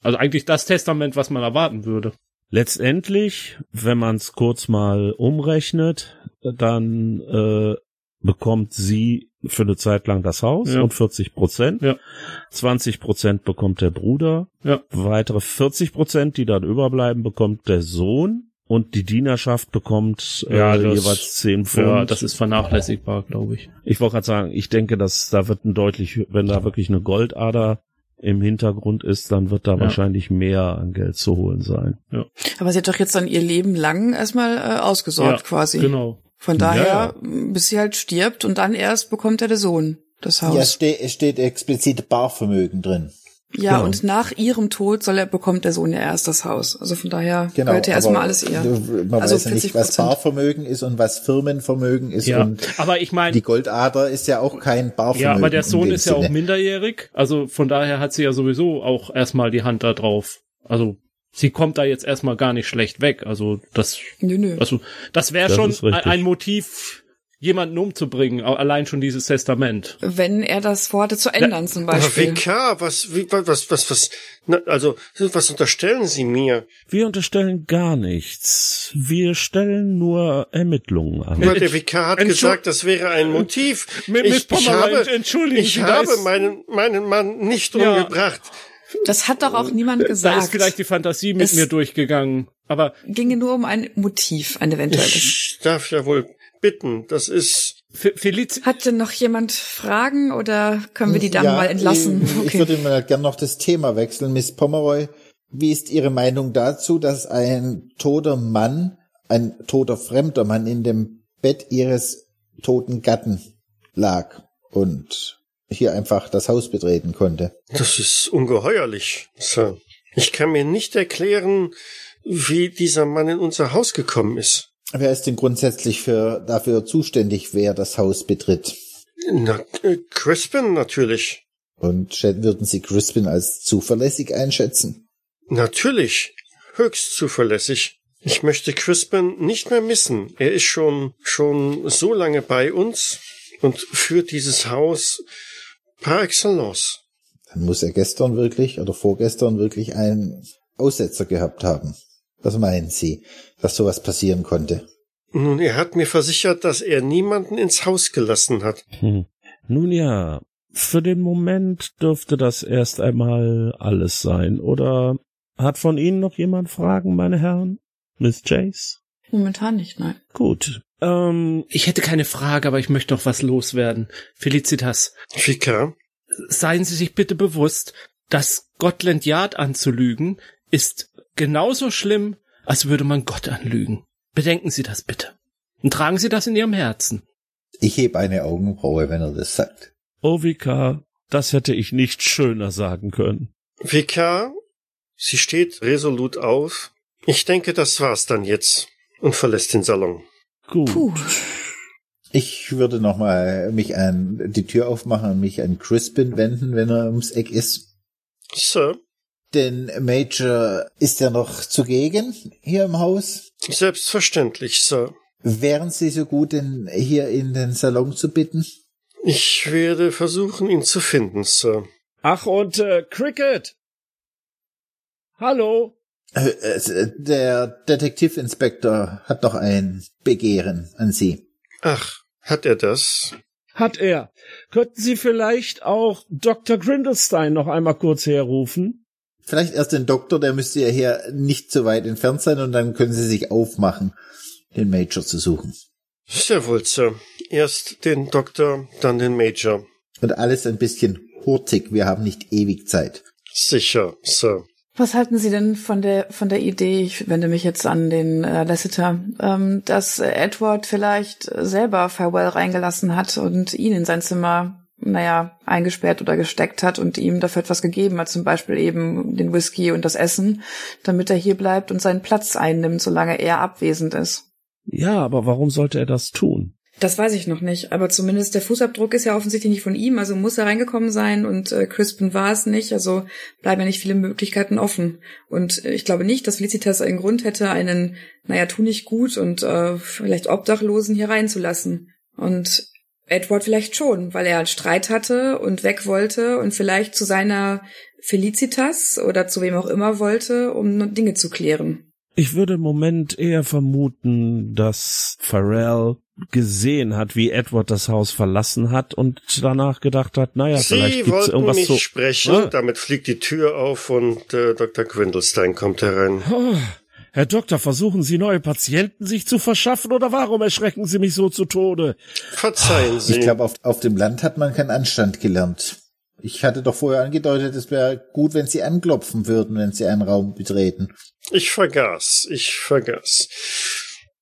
also eigentlich das Testament, was man erwarten würde. Letztendlich, wenn man es kurz mal umrechnet, dann äh, bekommt sie für eine Zeit lang das Haus Ja. und 40 Prozent. Ja. 20 Prozent bekommt der Bruder. Ja. Weitere 40 Prozent, die dann überbleiben, bekommt der Sohn. Und die Dienerschaft bekommt äh, Ja, das- jeweils 10 Pfund. Ja, das ist vernachlässigbar, glaube ich. Ich wollte gerade sagen, ich denke, dass da wird ein deutlich, wenn da wirklich eine Goldader im Hintergrund ist, dann wird da Ja. wahrscheinlich mehr an Geld zu holen sein. Aber sie hat doch jetzt dann ihr Leben lang erstmal äh, ausgesorgt Ja, quasi. Genau. Von daher, Ja. bis sie halt stirbt und dann erst bekommt er der Sohn das Ja, es Haus. ste es steht explizit Barvermögen drin. Ja, Genau. und nach ihrem Tod soll er, bekommt der Sohn ja erst das Haus. Also von daher Genau. gehört ja erstmal alles ihr. Man Also weiß ja nicht, was 40%. Barvermögen ist und was Firmenvermögen ist. Ja. Und Aber ich meine, die Goldader ist ja auch kein Barvermögen. Ja, aber der Sohn ist ja auch Sinne. minderjährig, also von daher hat sie ja sowieso auch erstmal die Hand da drauf. Also sie kommt da jetzt erstmal gar nicht schlecht weg. Also das, Nö, nö. also das wäre schon ein, Motiv, jemanden umzubringen, allein schon dieses Testament. Wenn er das vorhatte zu ändern zum Aber Beispiel. Vikar, was, wie, was, was, was, na, also, was unterstellen Sie mir? Wir unterstellen gar nichts. Wir stellen nur Ermittlungen an. Weil der Vikar hat Entschu- gesagt, das wäre ein Motiv. Miss Ich, ich habe, entschuldigen ich habe meinen, meinen Mann nicht Ja. Das hat doch auch niemand Da gesagt. ist vielleicht die Fantasie mit Es- mir durchgegangen. Aber Ginge nur um ein Motiv, ein eventuelles. Ich darf ja wohl bitten, das ist, Fe- Feliz Hat denn noch jemand Fragen oder können wir die Dame Ja, mal entlassen? Ich, ich würde mal gern noch das Thema wechseln. Miss Pomeroy, wie ist Ihre Meinung dazu, dass ein toter Mann, ein toter fremder Mann in dem Bett Ihres toten Gatten lag und hier einfach das Haus betreten konnte? das ist ungeheuerlich, Sir. Ich kann mir nicht erklären, wie dieser Mann in unser Haus gekommen ist. Wer ist denn grundsätzlich für, dafür zuständig, wer das Haus betritt? Na, äh, Crispin natürlich. Und würden Sie Crispin als zuverlässig einschätzen? Natürlich. Höchst zuverlässig. Ich möchte Crispin nicht mehr missen. Er ist schon, schon so lange bei uns und führt dieses Haus par excellence. Dann muss er gestern wirklich oder vorgestern wirklich einen Aussetzer gehabt haben. Was meinen Sie, dass sowas passieren konnte? Nun, er hat mir versichert, dass er niemanden ins Haus gelassen hat. Hm. Nun ja, für den Moment dürfte das erst einmal alles sein. Oder hat von Ihnen noch jemand Fragen, meine Herren? Miss Chase? Momentan nicht, nein. Gut. Ähm, Ich hätte keine Frage, aber ich möchte noch was loswerden. Felicitas, Fika, seien Sie sich bitte bewusst, dass Scotland Yard anzulügen ist genauso schlimm, als würde man Gott anlügen. Bedenken Sie das bitte. Und tragen Sie das in Ihrem Herzen. Ich heb eine Augenbraue, wenn er das sagt. Ovika, das hätte ich nicht schöner sagen können. Fika, sie steht resolut auf. Ich denke, das war's dann jetzt und verlässt den Salon. Gut. Puh. Ich würde noch mal mich an die Tür aufmachen und mich an Crispin wenden, wenn er ums Eck ist. Sir, Denn Major ist ja noch zugegen hier im Haus. selbstverständlich, Sir. Wären Sie so gut, denn hier in den Salon zu bitten? Ich werde versuchen, ihn zu finden, Sir. Ach, und äh, Cricket? Hallo? Äh, äh, Der Detektivinspektor hat noch ein Begehren an Sie. Ach, hat er das? Hat er. Könnten Sie vielleicht auch Dr. Grindelstein noch einmal kurz herrufen? Vielleicht erst den Doktor, der müsste ja hier nicht so weit entfernt sein und dann können Sie sich aufmachen, den Major zu suchen. Sehr wohl, Sir. Erst den Doktor, dann den Major. Und alles ein bisschen hurtig, wir haben nicht ewig Zeit. Sicher, Sir. Was halten Sie denn von der von der Idee, ich wende mich jetzt an den äh, Lasseter, ähm, dass Edward vielleicht selber Farewell reingelassen hat und ihn in sein Zimmer, naja, eingesperrt oder gesteckt hat und ihm dafür etwas gegeben hat, zum Beispiel eben den Whisky und das Essen, damit er hier bleibt und seinen Platz einnimmt, solange er abwesend ist. Ja, aber warum sollte er das tun? Das weiß ich noch nicht, aber zumindest der Fußabdruck ist ja offensichtlich nicht von ihm, also muss er reingekommen sein und äh, Crispin war es nicht, also bleiben ja nicht viele Möglichkeiten offen. Und äh, ich glaube nicht, dass Felicitas einen Grund hätte, einen, naja, tu nicht gut und äh, vielleicht Obdachlosen hier reinzulassen. Und Edward vielleicht schon, weil er einen Streit hatte und weg wollte und vielleicht zu seiner Felicitas oder zu wem auch immer wollte, um Dinge zu klären. Ich würde im Moment eher vermuten, dass Pharrell gesehen hat, wie Edward das Haus verlassen hat und danach gedacht hat, naja, vielleicht Sie gibt's wollten irgendwas mich zu... sprechen. Ah. Damit fliegt die Tür auf und äh, Dr. Grindelstein kommt herein. Oh, Herr Doktor, versuchen Sie neue Patienten sich zu verschaffen oder warum erschrecken Sie mich so zu Tode? Verzeihen Sie. Ich glaube, auf, auf dem Land hat man keinen Anstand gelernt. Ich hatte doch vorher angedeutet, es wäre gut, wenn Sie anklopfen würden, wenn Sie einen Raum betreten. Ich vergaß, ich vergaß.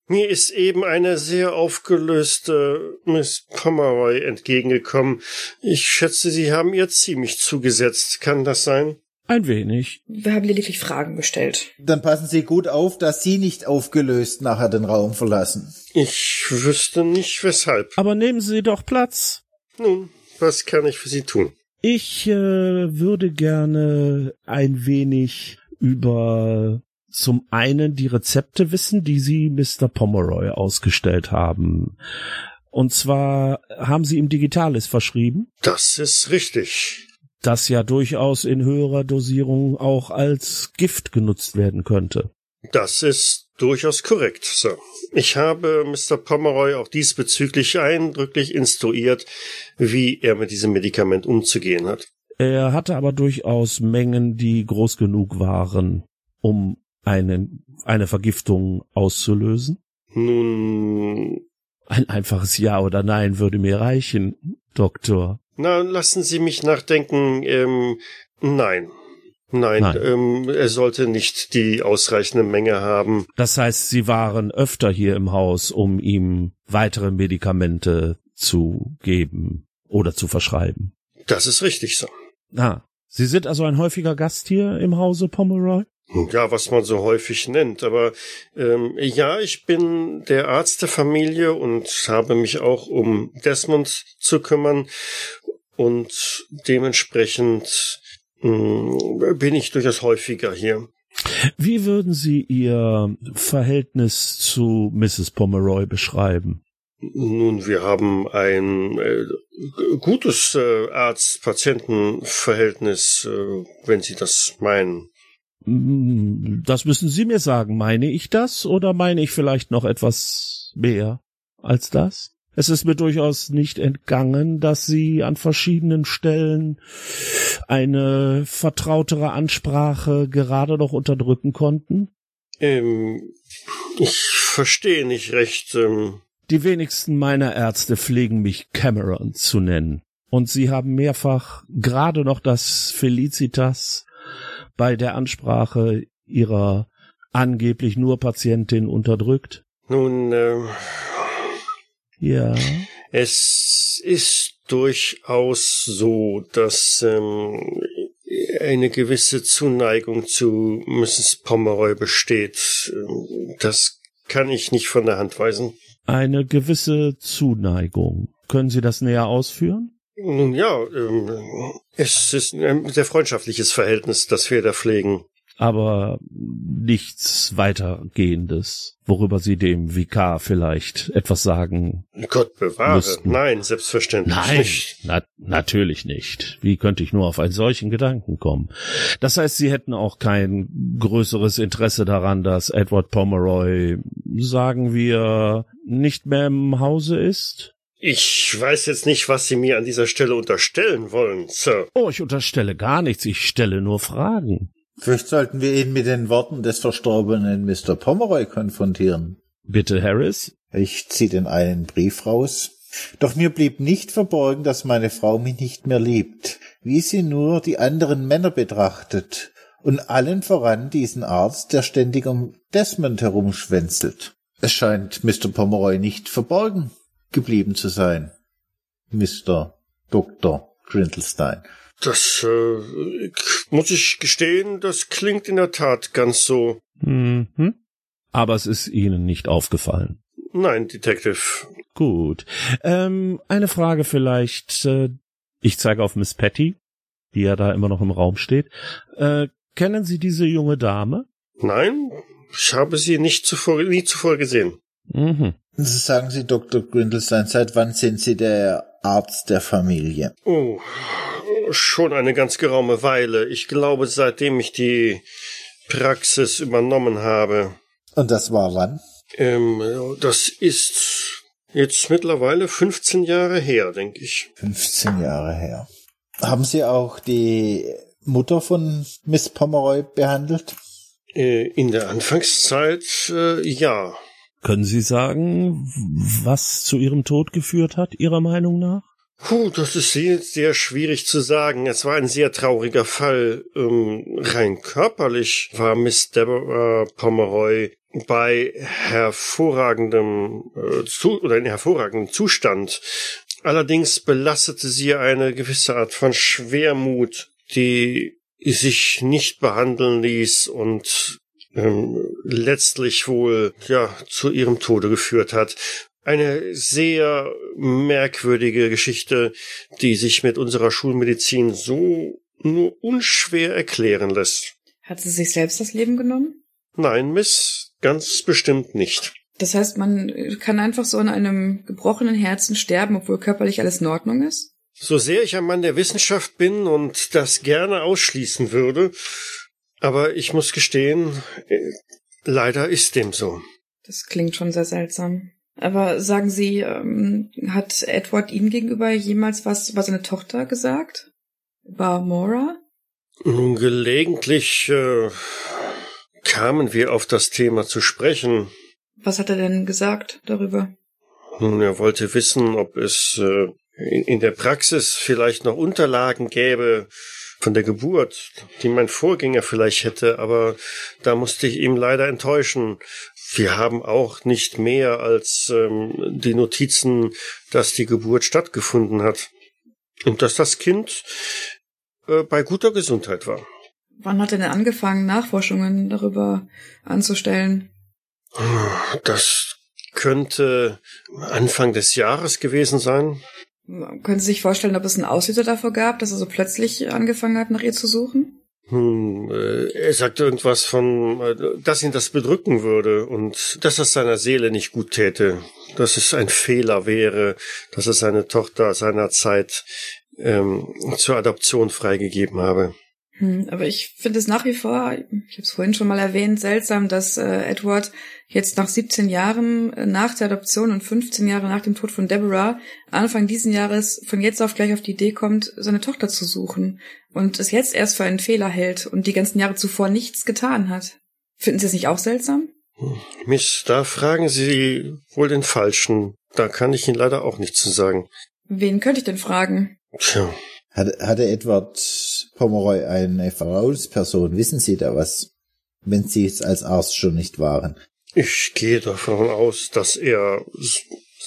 Mir ist eben eine sehr aufgelöste Miss Pomeroy entgegengekommen. Ich schätze, Sie haben ihr ziemlich zugesetzt. Kann das sein? Ein wenig. Wir haben lediglich Fragen gestellt. Dann passen Sie gut auf, dass Sie nicht aufgelöst nachher den Raum verlassen. Ich wüsste nicht weshalb. Aber nehmen Sie doch Platz. Nun, was kann ich für Sie tun? Ich äh, würde gerne ein wenig über zum einen die Rezepte wissen, die Sie Mr. Pomeroy ausgestellt haben. Und zwar haben Sie ihm Digitalis verschrieben, Das ist richtig. das ja durchaus in höherer Dosierung auch als Gift genutzt werden könnte. Das ist durchaus korrekt, Sir. Ich habe Mr. Pomeroy auch diesbezüglich eindrücklich instruiert, wie er mit diesem Medikament umzugehen hat. Er hatte aber durchaus Mengen, die groß genug waren, um eine, eine Vergiftung auszulösen. Nun, Ein einfaches Ja oder Nein würde mir reichen, Doktor. na, lassen Sie mich nachdenken. Ähm, nein. Nein, Nein. Ähm, er sollte nicht die ausreichende Menge haben. Das heißt, Sie waren öfter hier im Haus, um ihm weitere Medikamente zu geben oder zu verschreiben. Das ist richtig, Sir. Ah, Sie sind also ein häufiger Gast hier im Hause Pomeroy? Ja, was man so häufig nennt. Aber ähm, ja, ich bin der Arzt der Familie und habe mich auch um Desmond zu kümmern. Und dementsprechend mh, bin ich durchaus häufiger hier. Wie würden Sie Ihr Verhältnis zu Mrs. Pomeroy beschreiben? Nun, wir haben ein äh, gutes äh, Arzt-Patienten-Verhältnis, äh, wenn Sie das meinen. Das müssen Sie mir sagen. Meine ich das oder meine ich vielleicht noch etwas mehr als das? Es ist mir durchaus nicht entgangen, dass Sie an verschiedenen Stellen eine vertrautere Ansprache gerade noch unterdrücken konnten. Ähm, ich verstehe nicht recht. Ähm, Die wenigsten meiner Ärzte pflegen mich Cameron zu nennen. Und sie haben mehrfach gerade noch das Felicitas bei der Ansprache ihrer angeblich nur Patientin unterdrückt. nun, äh, Ja. es ist durchaus so, dass ähm, eine gewisse Zuneigung zu Mrs. Pomeroy besteht. Ähm, Das kann ich nicht von der Hand weisen. Eine gewisse Zuneigung. Können Sie das näher ausführen? Nun ja, ähm, es ist ein sehr freundschaftliches Verhältnis, das wir da pflegen. Aber nichts weitergehendes, worüber Sie dem Vikar vielleicht etwas sagen Gott bewahre. Müssten. Nein, selbstverständlich Nein, nicht. na, natürlich nicht. Wie könnte ich nur auf einen solchen Gedanken kommen? Das heißt, Sie hätten auch kein größeres Interesse daran, dass Edward Pomeroy, sagen wir, nicht mehr im Hause ist? Ich weiß jetzt nicht, was Sie mir an dieser Stelle unterstellen wollen, Sir. Oh, ich unterstelle gar nichts, ich stelle nur Fragen. Vielleicht sollten wir ihn mit den Worten des verstorbenen Mr. Pomeroy konfrontieren. Bitte, Harris? Ich zieh den einen Brief raus. Doch mir blieb nicht verborgen, dass meine Frau mich nicht mehr liebt, wie sie nur die anderen Männer betrachtet und allen voran diesen Arzt, der ständig um Desmond herumschwänzelt. Es scheint Mr. Pomeroy nicht verborgen geblieben zu sein. Mr. Dr. Grindelstein. Das äh, muss ich gestehen, das klingt in der Tat ganz so. Mhm. Aber es ist Ihnen nicht aufgefallen. Nein, Detective. Gut. Ähm, eine Frage vielleicht. Äh, ich zeige auf Miss Patty, die ja da immer noch im Raum steht. Äh, kennen Sie diese junge Dame? Nein, ich habe sie nicht zuvor, nie zuvor gesehen. Mhm. Sagen Sie, Dr. Grindelstein, seit wann sind Sie der Arzt der Familie? Oh, schon eine ganz geraume Weile. Ich glaube, seitdem ich die Praxis übernommen habe. Und das war wann? Ähm, das ist jetzt mittlerweile 15 Jahre her, denke ich. 15 Jahre her. Haben Sie auch die Mutter von Miss Pomeroy behandelt? Äh, in der Anfangszeit, äh, ja. Können Sie sagen, was zu Ihrem Tod geführt hat, Ihrer Meinung nach? Puh, das ist sehr, sehr schwierig zu sagen. Es war ein sehr trauriger Fall. Ähm, rein körperlich war Miss Deborah Pomeroy bei hervorragendem äh, zu, oder in hervorragendem Zustand. Allerdings belastete sie eine gewisse Art von Schwermut, die sich nicht behandeln ließ und ähm, letztlich wohl ja zu ihrem Tode geführt hat. Eine sehr merkwürdige Geschichte, die sich mit unserer Schulmedizin so nur unschwer erklären lässt. Hat sie sich selbst das Leben genommen? Nein, Miss, ganz bestimmt nicht. Das heißt, man kann einfach so an einem gebrochenen Herzen sterben, obwohl körperlich alles in Ordnung ist? So sehr ich ein Mann der Wissenschaft bin und das gerne ausschließen würde, aber ich muss gestehen, äh, leider ist dem so. Das klingt schon sehr seltsam. Aber sagen Sie, ähm, hat Edward Ihnen gegenüber jemals was über seine Tochter gesagt? Über Maura? Nun, gelegentlich äh, kamen wir auf das Thema zu sprechen. Was hat er denn gesagt darüber? Nun, er wollte wissen, ob es äh, in, in der Praxis vielleicht noch Unterlagen gäbe von der Geburt, die mein Vorgänger vielleicht hätte, aber da musste ich ihm leider enttäuschen. Wir haben auch nicht mehr als ähm, die Notizen, dass die Geburt stattgefunden hat und dass das Kind äh, bei guter Gesundheit war. Wann hat er denn angefangen, Nachforschungen darüber anzustellen? Das könnte Anfang des Jahres gewesen sein. Können Sie sich vorstellen, ob es einen Auslöser davor gab, dass er so plötzlich angefangen hat, nach ihr zu suchen? Hm, äh, er sagte irgendwas von, äh, dass ihn das bedrücken würde und dass es seiner Seele nicht gut täte, dass es ein Fehler wäre, dass er seine Tochter seinerzeit ähm, zur Adoption freigegeben habe. Hm, aber ich finde es nach wie vor, ich habe es vorhin schon mal erwähnt, seltsam, dass äh, Edward jetzt nach 17 Jahren äh, nach der Adoption und 15 Jahre nach dem Tod von Deborah Anfang diesen Jahres von jetzt auf gleich auf die Idee kommt, seine Tochter zu suchen und es jetzt erst für einen Fehler hält und die ganzen Jahre zuvor nichts getan hat. Finden Sie es nicht auch seltsam? Miss, da fragen Sie wohl den Falschen. Da kann ich Ihnen leider auch nichts zu sagen. Wen könnte ich denn fragen? Tja. Hatte, hatte Edward Pomeroy eine Vertrauensperson? Wissen Sie da was? Wenn Sie es als Arzt schon nicht waren. Ich gehe davon aus, dass er,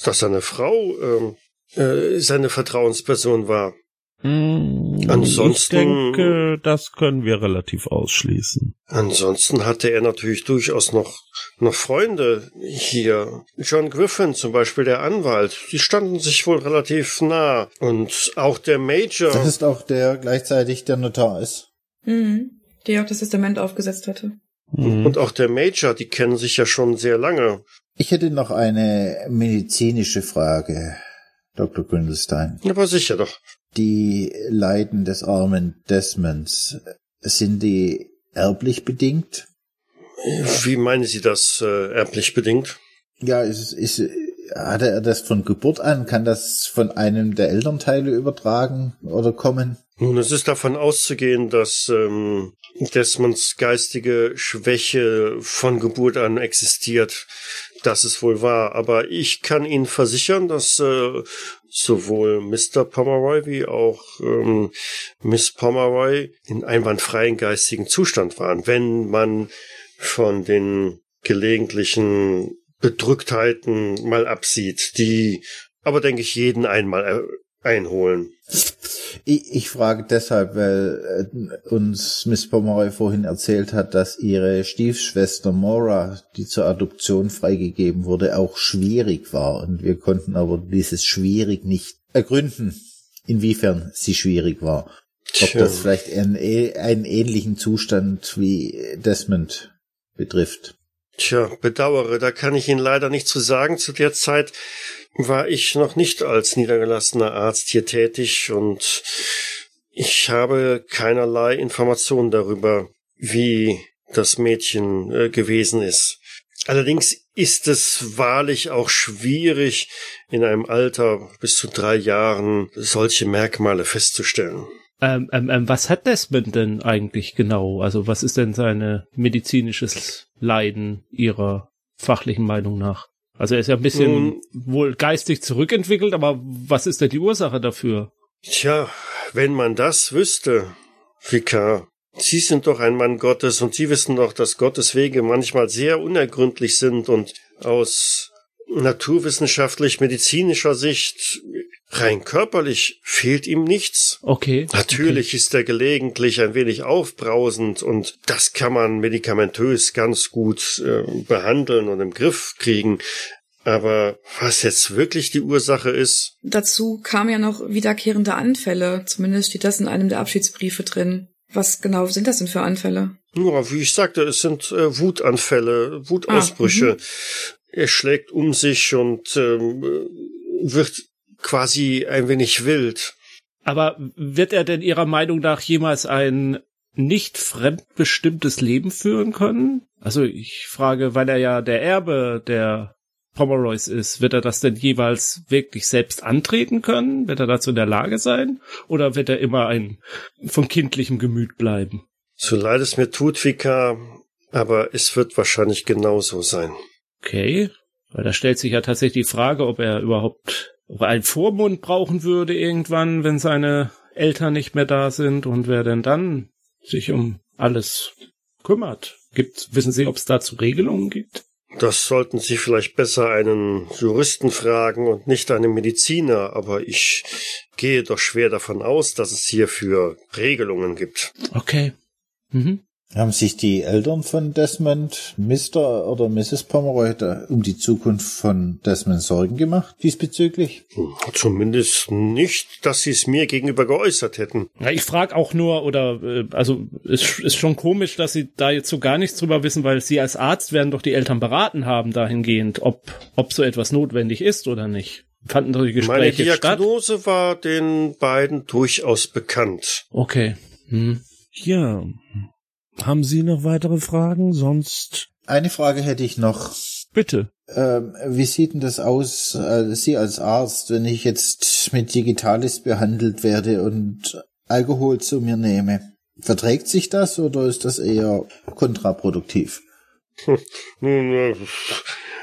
dass seine Frau ähm, äh, seine Vertrauensperson war. Hm, Ansonsten- Ich denke, das können wir relativ ausschließen. Ansonsten hatte er natürlich durchaus noch, noch Freunde hier. John Griffin zum Beispiel, der Anwalt, die standen sich wohl relativ nah. Und auch der Major. Das ist auch der gleichzeitig der Notar ist. Mhm. Die auch das Testament aufgesetzt hatte. Mhm. und auch der Major, die kennen sich ja schon sehr lange. Ich hätte noch eine medizinische Frage, Dr. Grindelstein. Aber sicher doch. Die Leiden des armen Desmonds, sind die erblich bedingt? Wie meinen Sie das äh, erblich bedingt? Ja, ist, ist, hatte er das von Geburt an? Kann das von einem der Elternteile übertragen oder kommen? Nun, es ist davon auszugehen, dass ähm, Desmonds geistige Schwäche von Geburt an existiert. Das ist wohl wahr. Aber ich kann Ihnen versichern, dass äh, sowohl Mr. Pomeroy wie auch ähm, Miss Pomeroy in einwandfreien geistigen Zustand waren. Wenn man von den gelegentlichen Bedrücktheiten mal absieht, die aber, denke ich, jeden einmal äh, einholen. Ich, ich frage deshalb, weil äh, uns Miss Pomeroy vorhin erzählt hat, dass ihre Stiefschwester Maura, die zur Adoption freigegeben wurde, auch schwierig war. Und wir konnten aber dieses schwierig nicht ergründen, inwiefern sie schwierig war. Ob das vielleicht einen, einen ähnlichen Zustand wie Desmond betrifft. Tja, bedauere, da kann ich Ihnen leider nichts zu sagen. Zu der Zeit war ich noch nicht als niedergelassener Arzt hier tätig und ich habe keinerlei Informationen darüber, wie das Mädchen äh, gewesen ist. Allerdings ist es wahrlich auch schwierig, in einem Alter bis zu drei Jahren solche Merkmale festzustellen. Ähm, ähm, ähm, was hat Desmond denn eigentlich genau? Also was ist denn seine medizinisches Leiden Ihrer fachlichen Meinung nach? Also er ist ja ein bisschen Nun- wohl geistig zurückentwickelt, aber was ist denn die Ursache dafür? Tja, wenn man das wüsste, Vikar. Sie sind doch ein Mann Gottes und Sie wissen doch, dass Gottes Wege manchmal sehr unergründlich sind und aus naturwissenschaftlich-medizinischer Sicht rein körperlich fehlt ihm nichts. Okay. Natürlich ist er gelegentlich ein wenig aufbrausend und das kann man medikamentös ganz gut äh, behandeln und im Griff kriegen. Aber was jetzt wirklich die Ursache ist, Dazu kamen ja noch wiederkehrende Anfälle. Zumindest steht das in einem der Abschiedsbriefe drin. Was genau sind das denn für Anfälle? Ja, wie ich sagte, es sind äh, Wutanfälle, Wutausbrüche. Er schlägt um sich und ähm, wird quasi ein wenig wild. Aber wird er denn Ihrer Meinung nach jemals ein nicht fremdbestimmtes Leben führen können? Also ich frage, weil er ja der Erbe der Pomeroys ist, wird er das denn jeweils wirklich selbst antreten können? Wird er dazu in der Lage sein? Oder wird er immer ein von kindlichem Gemüt bleiben? So leid es mir tut, Vika, aber es wird wahrscheinlich genauso sein. Okay. Weil da stellt sich ja tatsächlich die Frage, ob er überhaupt ob er einen Vormund brauchen würde irgendwann, wenn seine Eltern nicht mehr da sind und wer denn dann sich um alles kümmert. Gibt, wissen Sie, ob es dazu Regelungen gibt? Das sollten Sie vielleicht besser einen Juristen fragen und nicht einen Mediziner, aber ich gehe doch schwer davon aus, dass es hierfür Regelungen gibt. Okay. Mhm. Haben sich die Eltern von Desmond, Mr. oder Mrs. Pomeroy, da um die Zukunft von Desmond Sorgen gemacht diesbezüglich? Zumindest nicht, dass sie es mir gegenüber geäußert hätten. Ja, ich frage auch nur, oder äh, also es ist schon komisch, dass sie da jetzt so gar nichts drüber wissen, weil sie als Arzt werden doch die Eltern beraten haben dahingehend, ob ob so etwas notwendig ist oder nicht. Fanden solche Meine Gespräche statt? Diagnose war den beiden durchaus bekannt. Okay. Hm. Ja. Haben Sie noch weitere Fragen? Sonst Eine Frage hätte ich noch. bitte. Ähm, wie sieht denn das aus, äh, Sie als Arzt, wenn ich jetzt mit Digitalis behandelt werde und Alkohol zu mir nehme? Verträgt sich das oder ist das eher kontraproduktiv? Nun, äh,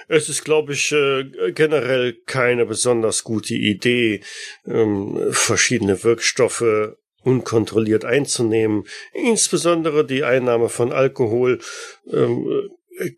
es ist, glaube ich, äh, generell keine besonders gute Idee, ähm, verschiedene Wirkstoffe unkontrolliert einzunehmen. Insbesondere die Einnahme von Alkohol ähm,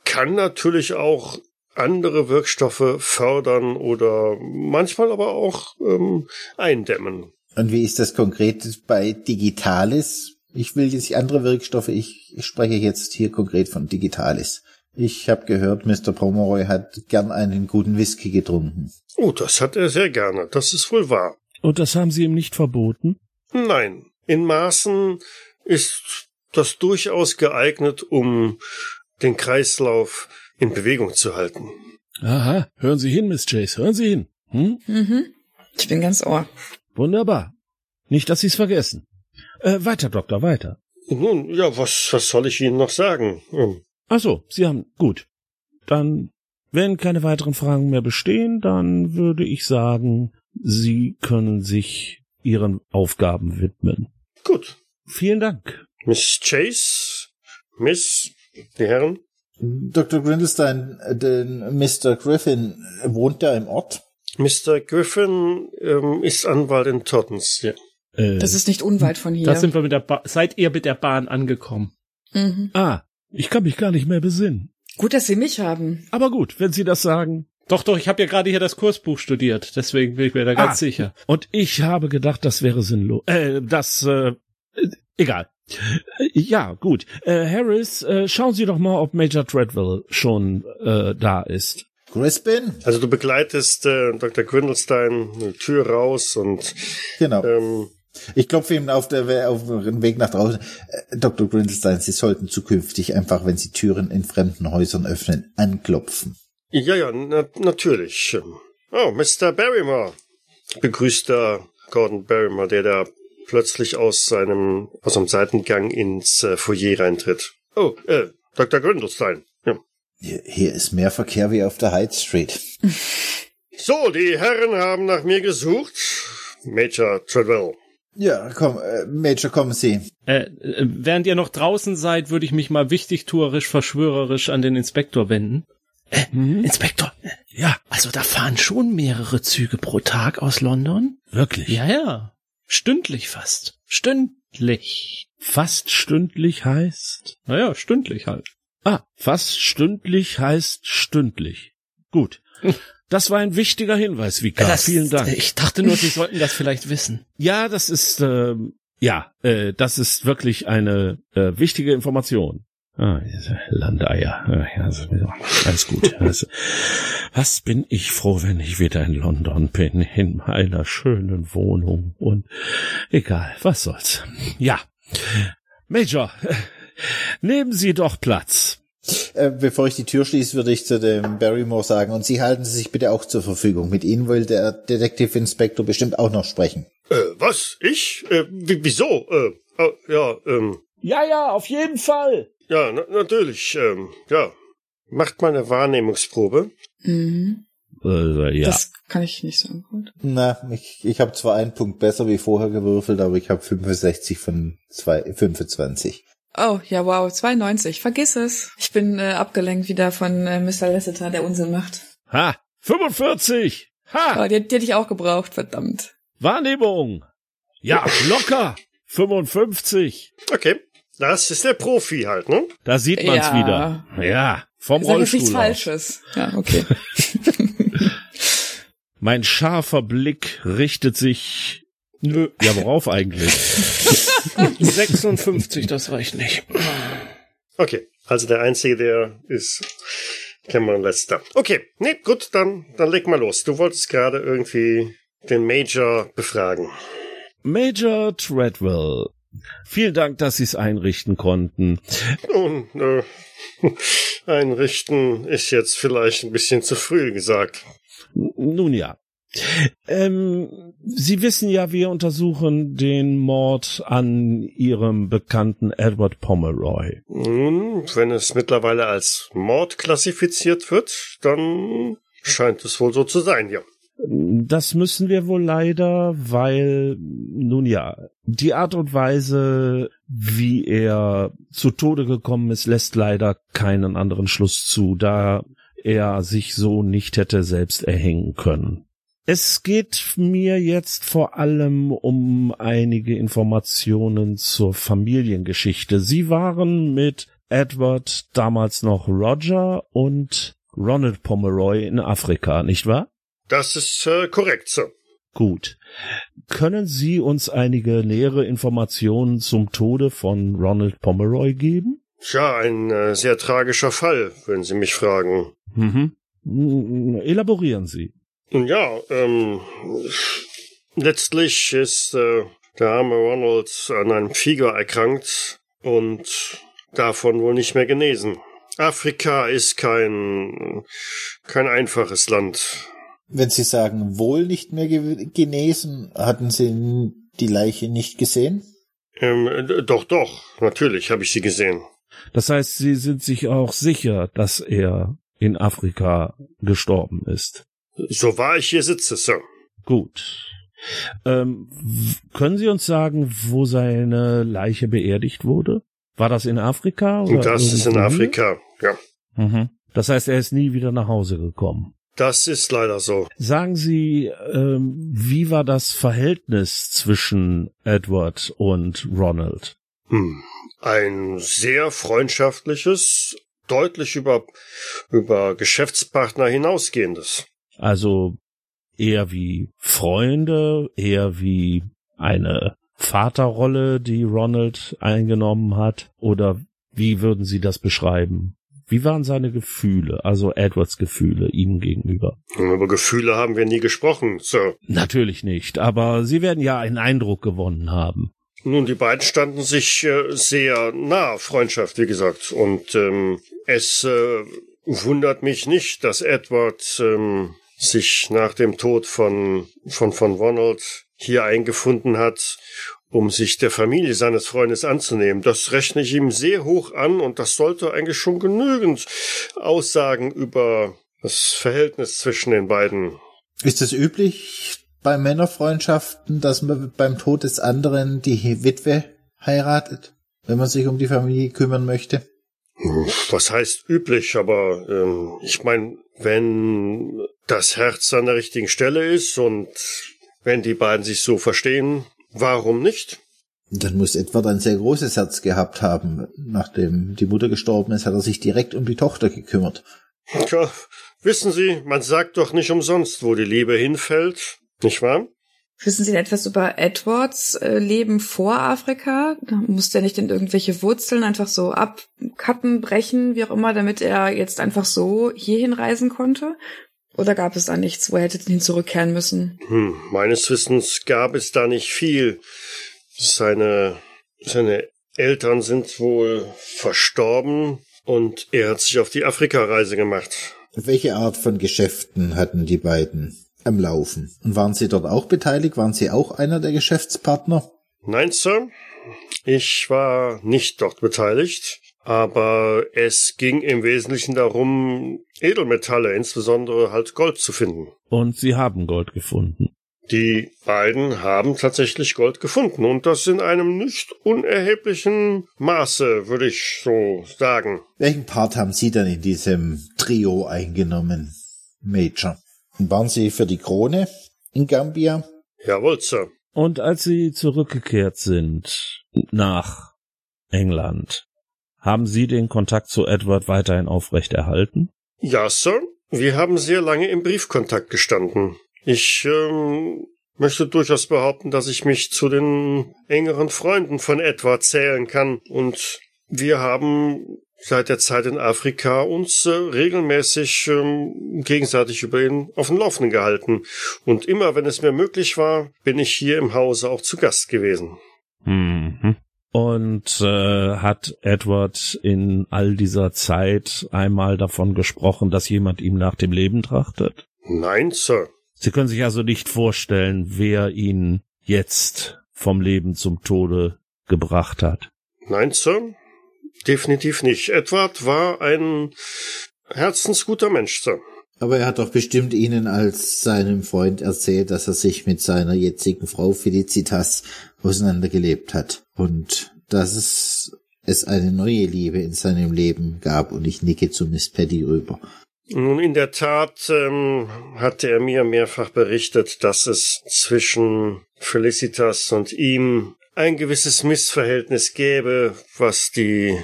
kann natürlich auch andere Wirkstoffe fördern oder manchmal aber auch ähm, eindämmen. Und wie ist das konkret bei Digitalis? Ich will jetzt andere Wirkstoffe, ich spreche jetzt hier konkret von Digitalis. Ich habe gehört, Mr. Pomeroy hat gern einen guten Whisky getrunken. Oh, das hat er sehr gerne, das ist wohl wahr. Und das haben Sie ihm nicht verboten? Nein, in Maßen ist das durchaus geeignet, um den Kreislauf in Bewegung zu halten. Aha, hören Sie hin, Miss Chase, hören Sie hin. Hm? Mhm. Ich bin ganz ohr. Wunderbar. Nicht, dass Sie es vergessen. Äh, weiter, Doktor, weiter. Nun, ja, was, was soll ich Ihnen noch sagen? Hm. Ach so, Sie haben, gut. Dann, wenn keine weiteren Fragen mehr bestehen, dann würde ich sagen, Sie können sich Ihren Aufgaben widmen. Gut. Vielen Dank. Miss Chase, Miss, die Herren, Dr. Grindelstein, äh, den Mr. Griffin, wohnt er im Ort? Mr. Griffin ähm, ist Anwalt in Tottens. Ja. Äh, Das ist nicht unweit von hier. Da sind wir mit der ba seid ihr mit der Bahn angekommen. mhm. ah, ich kann mich gar nicht mehr besinnen. Gut, dass Sie mich haben. Aber gut, wenn Sie das sagen. Doch, doch, ich habe ja gerade hier das Kursbuch studiert, deswegen bin ich mir da ganz Ah. sicher. Und ich habe gedacht, das wäre sinnlos. Äh, das, äh, äh, egal. Ja, gut. Äh, Harris, äh, schauen Sie doch mal, ob Major Treadwell schon äh, da ist. Crispin? Also du begleitest äh, Dr. Grindelstein eine Tür raus und Genau. ähm, Ich klopfe ihm auf, der, auf dem Weg nach draußen. Äh, Dr. Grindelstein, Sie sollten zukünftig einfach, wenn Sie Türen in fremden Häusern öffnen, anklopfen. Ja, ja, na, natürlich. Oh, Mr. Barrymore, begrüßt da Gordon Barrymore, der da plötzlich aus seinem aus einem Seitengang ins äh, Foyer reintritt. Oh, äh, Dr. Grindelstein. Ja. Hier, hier ist mehr Verkehr wie auf der Hyde Street. So, die Herren haben nach mir gesucht. Major Treadwell. Ja, komm, äh, Major, kommen Sie. Äh, äh, während ihr noch draußen seid, würde ich mich mal wichtigtuerisch, verschwörerisch an den Inspektor wenden. Äh, Inspektor, äh, Ja, also da fahren schon mehrere Züge pro Tag aus London? wirklich. Ja, ja. Stündlich fast. Stündlich. Fast stündlich heißt. Naja, stündlich halt. Ah, fast stündlich heißt stündlich. Gut. Das war ein wichtiger Hinweis, Vika. Das- Vielen Dank. Ich dachte nur, Sie sollten das vielleicht wissen. Ja, das ist ähm, ja, äh, das ist wirklich eine äh, wichtige Information. Ah, diese Landeier. Ja, also, alles gut. Also, was bin ich froh, wenn ich wieder in London bin, in meiner schönen Wohnung. Und egal, was soll's. Ja. Major, nehmen Sie doch Platz. Äh, bevor ich die Tür schließe, würde ich zu dem Barrymore sagen, und Sie halten Sie sich bitte auch zur Verfügung. Mit Ihnen will der Detective Inspector bestimmt auch noch sprechen. Äh, was? Ich? Äh, wie, wieso? Äh, oh, ja, ähm, Ja, ja, auf jeden Fall. Ja, na, natürlich, ähm, ja. Macht mal eine Wahrnehmungsprobe. Mhm. Äh, ja. Das kann ich nicht sagen. Gut. Na, ich, ich habe zwar einen Punkt besser wie vorher gewürfelt, aber ich habe 65 von zwei, 25. Oh, ja, wow, 92. Vergiss es. Ich bin äh, abgelenkt wieder von äh, Mr. Lasseter, der Unsinn macht. Ha, 45. Ha, Oh, die, die hätte ich auch gebraucht, verdammt. Wahrnehmung. Ja, locker. 55. Okay. Das ist der Profi halt, ne? Da sieht man's Ja. wieder. Ja, vom Sag nichts Rollstuhl aus. Falsches. Ja, okay. Mein scharfer Blick richtet sich Nö. Ja, worauf eigentlich? 56, das reicht nicht. Okay, also der Einzige, der ist Cameron Lester. Okay, nee, gut, dann, dann leg mal los. Du wolltest gerade irgendwie den Major befragen. Major Treadwell. Vielen Dank, dass Sie es einrichten konnten. Nun, äh, einrichten ist jetzt vielleicht ein bisschen zu früh gesagt. Nun ja. Ähm, Sie wissen ja, wir untersuchen den Mord an Ihrem Bekannten Edward Pomeroy. Nun, wenn es mittlerweile als Mord klassifiziert wird, dann scheint es wohl so zu sein, ja. Das müssen wir wohl leider, weil, nun ja, die Art und Weise, wie er zu Tode gekommen ist, lässt leider keinen anderen Schluss zu, da er sich so nicht hätte selbst erhängen können. Es geht mir jetzt vor allem um einige Informationen zur Familiengeschichte. Sie waren mit Edward damals noch Roger und Ronald Pomeroy in Afrika, nicht wahr? Das ist äh, korrekt, Sir. Gut. Können Sie uns einige nähere Informationen zum Tode von Ronald Pomeroy geben? Tja, ein äh, sehr tragischer Fall, wenn Sie mich fragen. Mhm. Elaborieren Sie. Ja, ähm, letztlich ist äh, der arme Ronald an einem Fieber erkrankt und davon wohl nicht mehr genesen. Afrika ist kein, kein einfaches Land. Wenn Sie sagen, wohl nicht mehr ge genesen, hatten Sie die Leiche nicht gesehen? Ähm, doch, doch, natürlich habe ich sie gesehen. Das heißt, Sie sind sich auch sicher, dass er in Afrika gestorben ist. So wahr ich hier sitze, Sir. Gut. Ähm, können Sie uns sagen, wo seine Leiche beerdigt wurde? War das in Afrika? Oder Das ist in? Afrika, ja. Mhm. Das heißt, er ist nie wieder nach Hause gekommen. Das ist leider so. Sagen Sie, ähm, wie war das Verhältnis zwischen Edward und Ronald? Hm. Ein sehr freundschaftliches, deutlich über, über Geschäftspartner hinausgehendes. Also eher wie Freunde, eher wie eine Vaterrolle, die Ronald eingenommen hat? Oder wie würden Sie das beschreiben? Wie waren seine Gefühle, also Edwards Gefühle ihm gegenüber? Über Gefühle haben wir nie gesprochen, Sir. Natürlich nicht, aber Sie werden ja einen Eindruck gewonnen haben. Nun, die beiden standen sich äh, sehr nah, Freundschaft, wie gesagt. Und ähm, es äh, wundert mich nicht, dass Edward ähm, sich nach dem Tod von, von, von Ronald hier eingefunden hat, um sich der Familie seines Freundes anzunehmen. Das rechne ich ihm sehr hoch an und das sollte eigentlich schon genügend aussagen über das Verhältnis zwischen den beiden. Ist es üblich bei Männerfreundschaften, dass man beim Tod des anderen die Witwe heiratet, wenn man sich um die Familie kümmern möchte? Was heißt üblich, aber ähm, ich meine, wenn das Herz an der richtigen Stelle ist und wenn die beiden sich so verstehen, warum nicht? Dann muss Edward ein sehr großes Herz gehabt haben. Nachdem die Mutter gestorben ist, hat er sich direkt um die Tochter gekümmert. Tja, wissen Sie, man sagt doch nicht umsonst, wo die Liebe hinfällt, nicht wahr? Wissen Sie denn etwas über Edwards äh, Leben vor Afrika? Da musste er nicht in irgendwelche Wurzeln einfach so abcutten, brechen, wie auch immer, damit er jetzt einfach so hierhin reisen konnte? Oder gab es da nichts, wo er hätte hin zurückkehren müssen? Hm, meines Wissens gab es da nicht viel. Seine, seine Eltern sind wohl verstorben und er hat sich auf die Afrikareise gemacht. Welche Art von Geschäften hatten die beiden am Laufen? Und waren sie dort auch beteiligt? Waren sie auch einer der Geschäftspartner? Nein, Sir. Ich war nicht dort beteiligt, aber es ging im Wesentlichen darum, Edelmetalle, insbesondere halt Gold zu finden. Und Sie haben Gold gefunden. Die beiden haben tatsächlich Gold gefunden und das in einem nicht unerheblichen Maße, würde ich so sagen. Welchen Part haben Sie dann in diesem Trio eingenommen, Major? Und waren Sie für die Krone in Gambia? Jawohl, Sir. Und als Sie zurückgekehrt sind nach England, haben Sie den Kontakt zu Edward weiterhin aufrechterhalten? Ja, Sir. Wir haben sehr lange im Briefkontakt gestanden. Ich ähm, möchte durchaus behaupten, dass ich mich zu den engeren Freunden von Edward zählen kann und wir haben seit der Zeit in Afrika uns äh, regelmäßig ähm, gegenseitig über ihn auf dem Laufenden gehalten. Und immer, wenn es mir möglich war, bin ich hier im Hause auch zu Gast gewesen. Mhm. Und äh, hat Edward in all dieser Zeit einmal davon gesprochen, dass jemand ihm nach dem Leben trachtet? Nein, Sir. Sie können sich also nicht vorstellen, wer ihn jetzt vom Leben zum Tode gebracht hat. Nein, Sir. Definitiv nicht. Edward war ein herzensguter Mensch, Sir. Aber er hat doch bestimmt Ihnen als seinem Freund erzählt, dass er sich mit seiner jetzigen Frau Felicitas auseinandergelebt hat und dass es, eine neue Liebe in seinem Leben gab und ich nicke zu Miss Patty rüber. Nun, in der Tat ähm, hatte er mir mehrfach berichtet, dass es zwischen Felicitas und ihm ein gewisses Missverhältnis gäbe, was die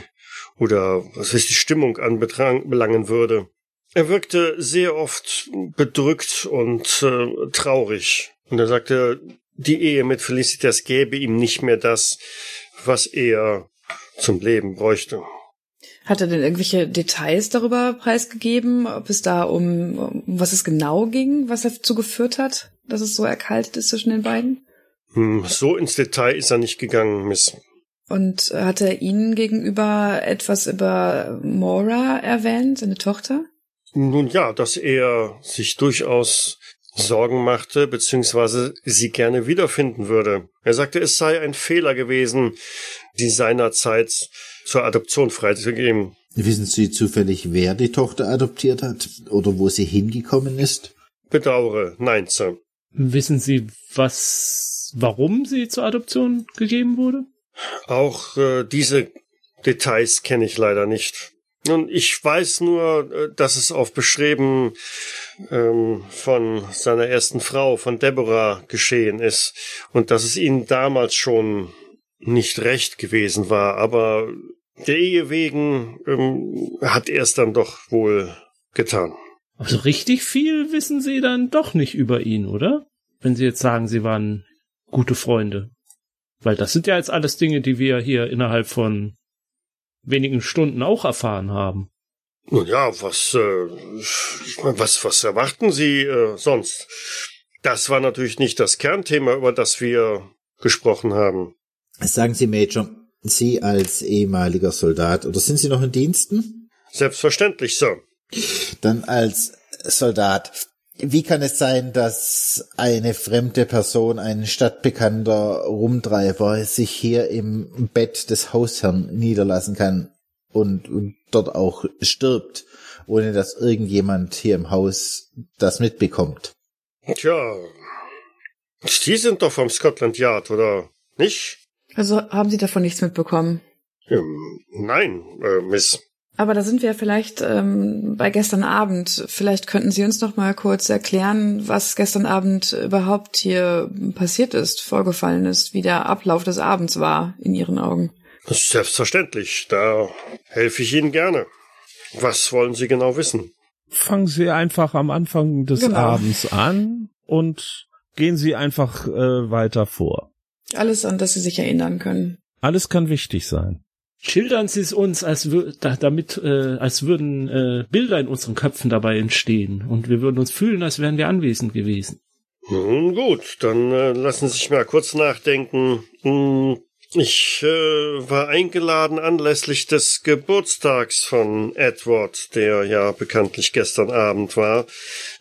oder was die Stimmung anbelangen würde. Er wirkte sehr oft bedrückt und äh, traurig. Und er sagte, die Ehe mit Felicitas gäbe ihm nicht mehr das, was er zum Leben bräuchte. Hat er denn irgendwelche Details darüber preisgegeben, ob es da um, um was es genau ging, was dazu geführt hat, dass es so erkaltet ist zwischen den beiden? Hm, so ins Detail ist er nicht gegangen, Miss. Und hat er Ihnen gegenüber etwas über Maura erwähnt, seine Tochter? Nun ja, dass er sich durchaus Sorgen machte, beziehungsweise sie gerne wiederfinden würde. Er sagte, es sei ein Fehler gewesen, sie seinerzeit zur Adoption freizugeben. Wissen Sie zufällig, wer die Tochter adoptiert hat oder wo sie hingekommen ist? Bedauere, nein, Sir. Wissen Sie, was, warum sie zur Adoption gegeben wurde? Auch äh, diese Details kenne ich leider nicht. Nun, ich weiß nur, äh, dass es auf Bestreben ähm, von seiner ersten Frau, von Deborah, geschehen ist und dass es ihnen damals schon nicht recht gewesen war, aber der Ehe wegen ähm, hat er es dann doch wohl getan. Also richtig viel wissen Sie dann doch nicht über ihn, oder? Wenn Sie jetzt sagen, Sie waren gute Freunde. Weil das sind ja jetzt alles Dinge, die wir hier innerhalb von wenigen Stunden auch erfahren haben. Nun ja, was, äh, was, was erwarten Sie äh, sonst? Das war natürlich nicht das Kernthema, über das wir gesprochen haben. Sagen Sie, Major, Sie als ehemaliger Soldat, oder sind Sie noch in Diensten? Selbstverständlich, Sir. Dann als Soldat. Wie kann es sein, dass eine fremde Person, ein stadtbekannter Rumtreiber, sich hier im Bett des Hausherrn niederlassen kann und, und dort auch stirbt, ohne dass irgendjemand hier im Haus das mitbekommt? Tja, Sie sind doch vom Scotland Yard, oder nicht? Also haben Sie davon nichts mitbekommen? Ähm, nein, äh, Miss. Aber da sind wir vielleicht ähm, bei gestern Abend. Vielleicht könnten Sie uns noch mal kurz erklären, was gestern Abend überhaupt hier passiert ist, vorgefallen ist, wie der Ablauf des Abends war in Ihren Augen. Selbstverständlich, da helfe ich Ihnen gerne. Was wollen Sie genau wissen? Fangen Sie einfach am Anfang des Genau. Abends an und gehen Sie einfach äh, weiter vor. Alles, an das Sie sich erinnern können. Alles kann wichtig sein. Schildern Sie es uns, als damit, äh, als würden äh, Bilder in unseren Köpfen dabei entstehen und wir würden uns fühlen, als wären wir anwesend gewesen. Nun gut, dann äh, lassen Sie sich mal kurz nachdenken. Hm, Ich äh, war eingeladen anlässlich des Geburtstags von Edward, der ja bekanntlich gestern Abend war,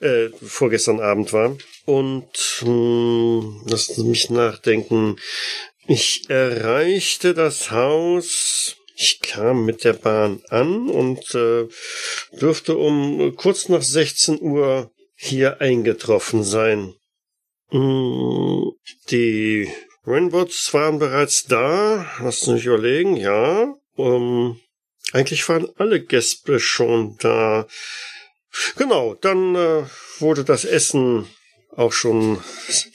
äh, vorgestern Abend war. Und hm, lassen Sie mich nachdenken. Ich erreichte das Haus. Ich kam mit der Bahn an und äh, dürfte um kurz nach 16 Uhr hier eingetroffen sein. Mm, Die Rainbows waren bereits da. Lass mich überlegen, ja. Um, eigentlich waren alle Gäste schon da. Genau, dann äh, wurde das Essen auch schon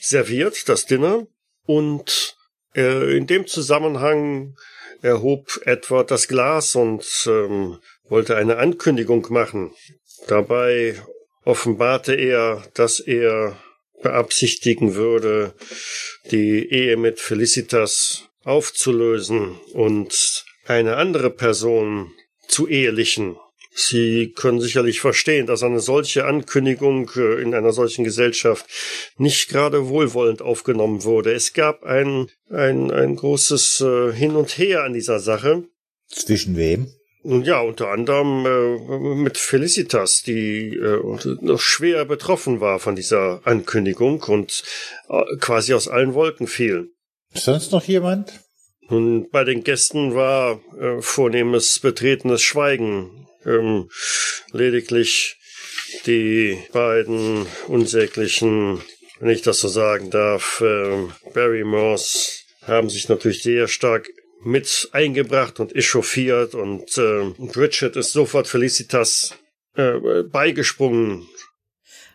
serviert, das Dinner. Und äh, in dem Zusammenhang erhob Edward das Glas und ähm, wollte eine Ankündigung machen. Dabei offenbarte er, dass er beabsichtigen würde, die Ehe mit Felicitas aufzulösen und eine andere Person zu ehelichen. Sie können sicherlich verstehen, dass eine solche Ankündigung äh, in einer solchen Gesellschaft nicht gerade wohlwollend aufgenommen wurde. Es gab ein, ein, ein großes äh, Hin und Her an dieser Sache. Zwischen wem? Ja, unter anderem äh, mit Felicitas, die äh, noch schwer betroffen war von dieser Ankündigung und äh, quasi aus allen Wolken fiel. Sonst noch jemand? Und bei den Gästen war äh, vornehmes betretenes Schweigen ähm, lediglich die beiden unsäglichen, wenn ich das so sagen darf, äh, Barrymores haben sich natürlich sehr stark mit eingebracht und echauffiert und äh, Richard ist sofort Felicitas äh, beigesprungen.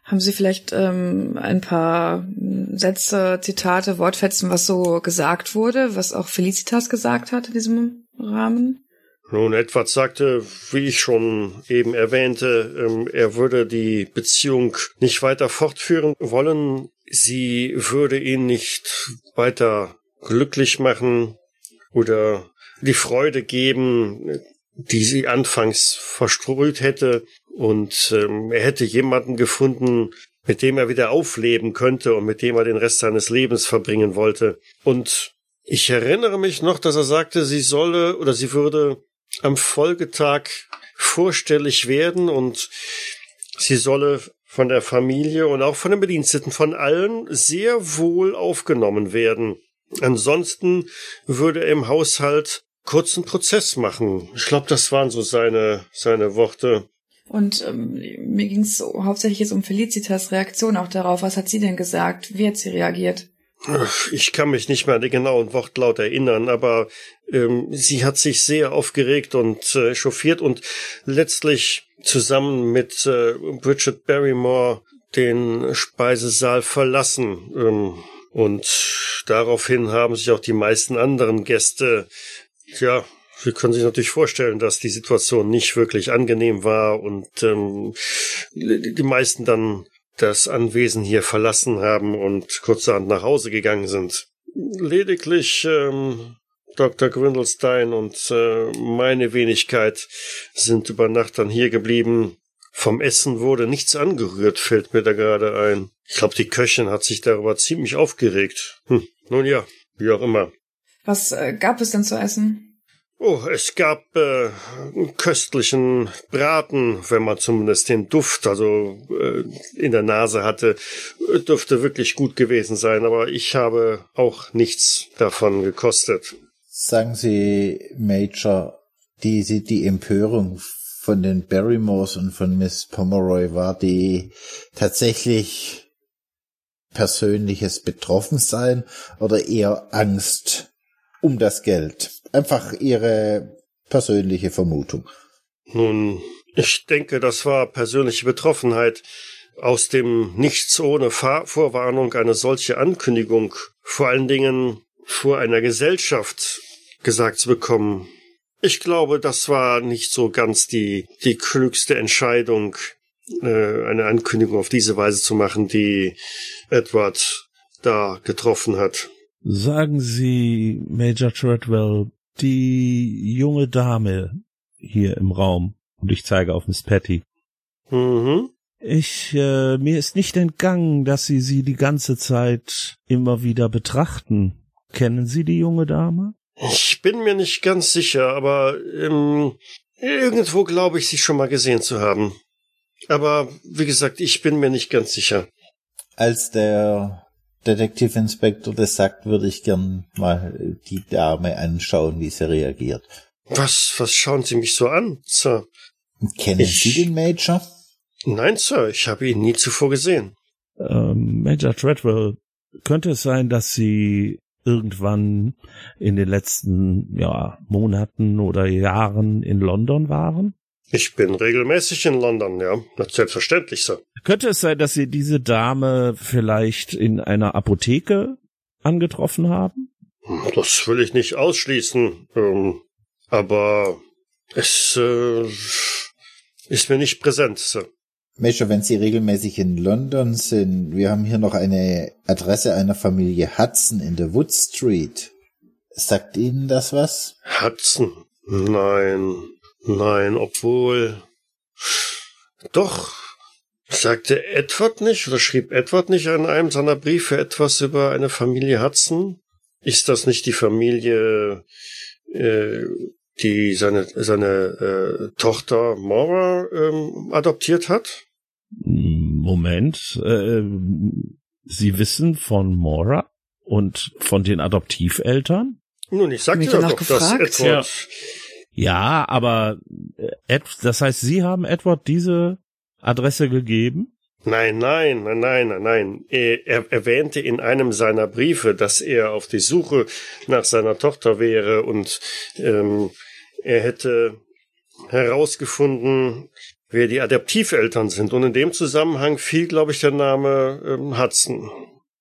Haben Sie vielleicht ähm, ein paar Sätze, Zitate, Wortfetzen, was so gesagt wurde, was auch Felicitas gesagt hat in diesem Rahmen? Nun, Edward sagte, wie ich schon eben erwähnte, ähm, er würde die Beziehung nicht weiter fortführen wollen. Sie würde ihn nicht weiter glücklich machen oder die Freude geben, die sie anfangs verströht hätte. Und ähm, er hätte jemanden gefunden, mit dem er wieder aufleben könnte und mit dem er den Rest seines Lebens verbringen wollte. Und ich erinnere mich noch, dass er sagte, sie solle oder sie würde am Folgetag vorstellig werden und sie solle von der Familie und auch von den Bediensteten von allen sehr wohl aufgenommen werden. Ansonsten würde er im Haushalt kurzen Prozess machen. Ich glaube, das waren so seine, seine Worte. Und ähm, mir ging es hauptsächlich jetzt um Felicitas Reaktion auch darauf. Was hat sie denn gesagt? Wie hat sie reagiert? Ich kann mich nicht mehr an den genauen Wortlaut erinnern, aber ähm, sie hat sich sehr aufgeregt und äh, chauffiert und letztlich zusammen mit äh, Bridget Barrymore den Speisesaal verlassen. Ähm, und daraufhin haben sich auch die meisten anderen Gäste, ja, Sie können sich natürlich vorstellen, dass die Situation nicht wirklich angenehm war und ähm, die meisten dann das Anwesen hier verlassen haben und kurzerhand nach Hause gegangen sind. Lediglich ähm, Dr. Gwindelstein und äh, meine Wenigkeit sind über Nacht dann hier geblieben. Vom Essen wurde nichts angerührt, fällt mir da gerade ein. Ich glaube, die Köchin hat sich darüber ziemlich aufgeregt. Hm, nun ja, wie auch immer. Was äh, gab es denn zu essen? Oh, es gab äh, köstlichen Braten, wenn man zumindest den Duft, also äh, in der Nase hatte, dürfte wirklich gut gewesen sein, aber ich habe auch nichts davon gekostet. Sagen Sie, Major, die, die Empörung von den Barrymores und von Miss Pomeroy war die tatsächlich persönliches Betroffensein oder eher Angst um das Geld? Einfach Ihre persönliche Vermutung. Nun, ich denke, das war persönliche Betroffenheit. Aus dem Nichts ohne Vorwarnung eine solche Ankündigung, vor allen Dingen vor einer Gesellschaft gesagt zu bekommen. Ich glaube, das war nicht so ganz die, die klügste Entscheidung, äh, eine Ankündigung auf diese Weise zu machen, die Edward da getroffen hat. Sagen Sie, Major Treadwell, die junge Dame hier im Raum, und ich zeige auf Miss Patty. Mhm. Ich, äh, mir ist nicht entgangen, dass Sie sie die ganze Zeit immer wieder betrachten. Kennen Sie die junge Dame? Ich bin mir nicht ganz sicher, aber ähm, irgendwo glaube ich, sie schon mal gesehen zu haben. Aber wie gesagt, ich bin mir nicht ganz sicher. Als der Detektivinspektor das sagt, würde ich gern mal die Dame anschauen, wie sie reagiert. Was, was schauen Sie mich so an, Sir? Kennen ich... Sie den Major? Nein, Sir, ich habe ihn nie zuvor gesehen. Ähm, Major Treadwell, könnte es sein, dass Sie irgendwann in den letzten ja, Monaten oder Jahren in London waren? Ich bin regelmäßig in London, ja. Selbstverständlich, Sir. Könnte es sein, dass Sie diese Dame vielleicht in einer Apotheke angetroffen haben? Das will ich nicht ausschließen. Ähm, aber es äh, ist mir nicht präsent, Sir. Major, wenn Sie regelmäßig in London sind, wir haben hier noch eine Adresse einer Familie Hudson in der Wood Street. Sagt Ihnen das was? Hudson. Nein, nein, obwohl. Doch. Sagte Edward nicht oder schrieb Edward nicht in einem seiner Briefe etwas über eine Familie Hudson? Ist das nicht die Familie, äh, die seine, seine äh, Tochter Maura ähm, adoptiert hat? Moment, äh, Sie wissen von Mora und von den Adoptiveltern? Nun, ich sagte ja doch, dass? Edward Ja, aber äh, Ed, das heißt, Sie haben Edward diese Adresse gegeben? Nein, nein, nein, nein, nein, nein. Er, er erwähnte in einem seiner Briefe, dass er auf die Suche nach seiner Tochter wäre und ähm, er hätte herausgefunden, wer die Adoptiveltern sind. Und in dem Zusammenhang fiel, glaube ich, der Name ähm, Hudson.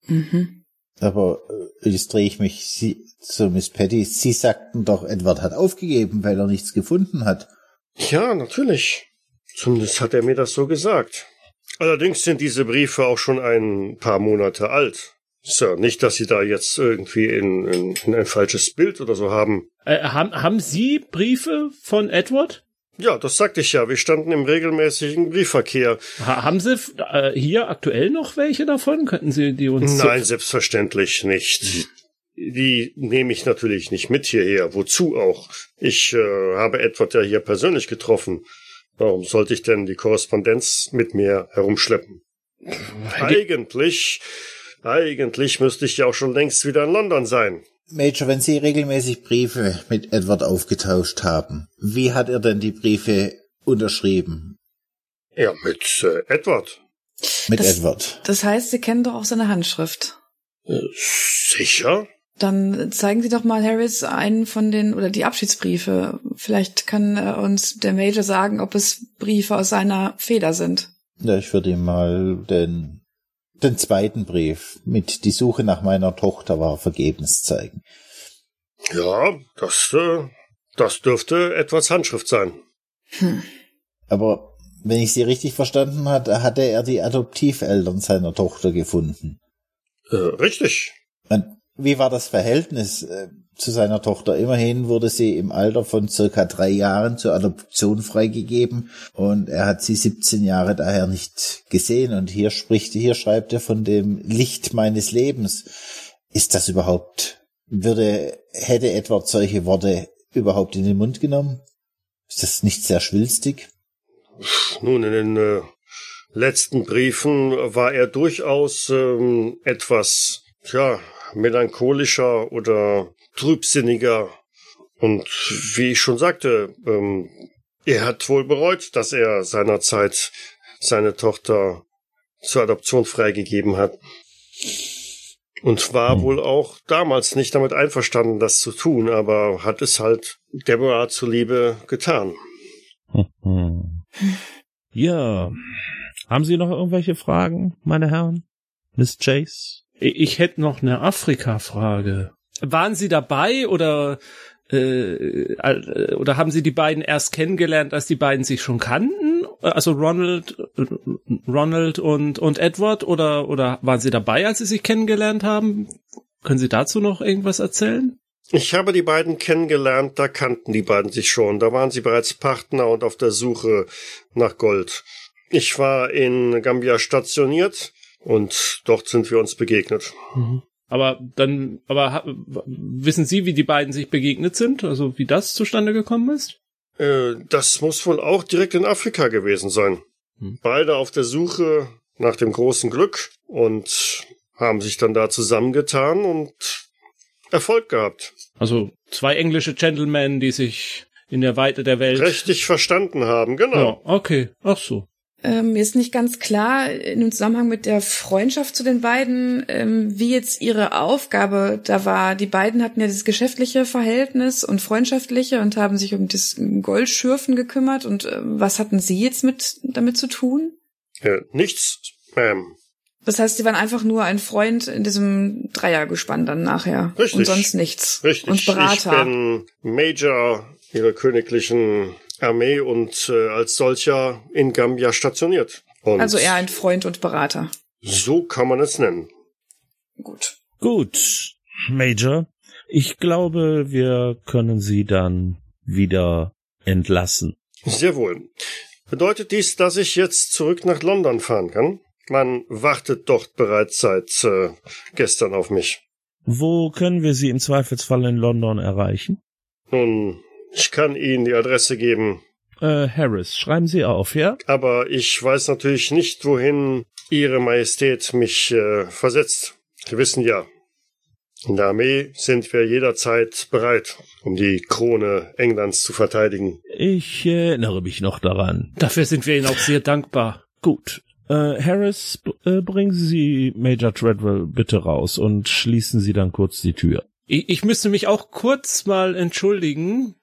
Mhm. Aber äh, jetzt drehe ich mich Sie, zu Miss Patty. Sie sagten doch, Edward hat aufgegeben, weil er nichts gefunden hat. Ja, natürlich. Zumindest hat er mir das so gesagt. Allerdings sind diese Briefe auch schon ein paar Monate alt. Sir, nicht, dass Sie da jetzt irgendwie in, in, in ein falsches Bild oder so haben. Äh, haben, haben Sie Briefe von Edward? Ja, das sagte ich ja. Wir standen im regelmäßigen Briefverkehr. Ha haben Sie äh, hier aktuell noch welche davon? Könnten Sie die uns Nein, selbstverständlich nicht. Die nehme ich natürlich nicht mit hierher. Wozu auch? Ich äh, habe Edward ja hier persönlich getroffen. Warum sollte ich denn die Korrespondenz mit mir herumschleppen? Eigentlich, eigentlich müsste ich ja auch schon längst wieder in London sein. Major, wenn Sie regelmäßig Briefe mit Edward aufgetauscht haben, wie hat er denn die Briefe unterschrieben? Ja, mit äh, Edward. Mit Das- Edward. Das heißt, Sie kennen doch auch seine Handschrift. Äh, sicher? Dann zeigen Sie doch mal Harris einen von den oder die Abschiedsbriefe. Vielleicht kann äh, uns der Major sagen, ob es Briefe aus seiner Feder sind. Ja, ich würde ihm mal den, den zweiten Brief mit Die Suche nach meiner Tochter war vergebens zeigen. Ja, das, äh, das dürfte Edwards Handschrift sein. Aber wenn ich Sie richtig verstanden hatte, hatte er die Adoptiveltern seiner Tochter gefunden. Äh, richtig. Und wie war das Verhältnis äh, zu seiner Tochter? Immerhin wurde sie im Alter von circa drei Jahren zur Adoption freigegeben und er hat sie 17 Jahre daher nicht gesehen. Und hier spricht, hier schreibt er von dem Licht meines Lebens. Ist das überhaupt, würde, hätte Edward solche Worte überhaupt in den Mund genommen? Ist das nicht sehr schwülstig? Nun, in den äh, letzten Briefen war er durchaus ähm, etwas, tja, melancholischer oder trübsinniger. Und wie ich schon sagte, ähm, er hat wohl bereut, dass er seinerzeit seine Tochter zur Adoption freigegeben hat. Und war Hm. wohl auch damals nicht damit einverstanden, das zu tun, aber hat es halt Deborah zuliebe getan. Ja. Haben Sie noch irgendwelche Fragen, meine Herren? Miss Chase? Ich ich hätte noch eine Afrika-Frage. Waren Sie dabei oder äh, äh, oder haben Sie die beiden erst kennengelernt, als die beiden sich schon kannten? Also Ronald, Ronald und und Edward oder oder waren Sie dabei, als Sie sich kennengelernt haben? Können Sie dazu noch irgendwas erzählen? Ich habe die beiden kennengelernt, da kannten die beiden sich schon, da waren sie bereits Partner und auf der Suche nach Gold. Ich war in Gambia stationiert und dort sind wir uns begegnet. Aber dann, aber ha- wissen Sie, wie die beiden sich begegnet sind? Also wie das zustande gekommen ist? Äh, das muss wohl auch direkt in Afrika gewesen sein. Hm. Beide auf der Suche nach dem großen Glück und haben sich dann da zusammengetan und Erfolg gehabt. Also zwei englische Gentlemen, die sich in der Weite der Welt. Richtig verstanden haben, genau. Ja, okay. Ach so. Ähm, mir ist nicht ganz klar, in dem Zusammenhang mit der Freundschaft zu den beiden, ähm, wie jetzt ihre Aufgabe da war. Die beiden hatten ja dieses geschäftliche Verhältnis und freundschaftliche und haben sich um das Goldschürfen gekümmert. Und äh, was hatten Sie jetzt mit damit zu tun? Äh, nichts, Ma'am. Das heißt, Sie waren einfach nur ein Freund in diesem Dreiergespann dann nachher Richtig. und sonst nichts. Richtig. Und Berater. Ich bin Major ihrer königlichen Armee und äh, als solcher in Gambia stationiert. Und Also eher ein Freund und Berater. So kann man es nennen. Gut. Gut, Major. Ich glaube, wir können Sie dann wieder entlassen. Sehr wohl. Bedeutet dies, dass ich jetzt zurück nach London fahren kann? Man wartet dort bereits seit äh, gestern auf mich. Wo können wir Sie im Zweifelsfall in London erreichen? Nun, ich kann Ihnen die Adresse geben, Äh, Harris, schreiben Sie auf, ja? aber ich weiß natürlich nicht, wohin Ihre Majestät mich äh, versetzt. Sie wissen ja, in der Armee sind wir jederzeit bereit, um die Krone Englands zu verteidigen. Ich erinnere mich noch daran. Dafür sind wir Ihnen auch sehr dankbar. Gut. Äh, Harris, b- äh, bringen Sie Major Treadwell bitte raus und schließen Sie dann kurz die Tür. Ich, ich müsste mich auch kurz mal entschuldigen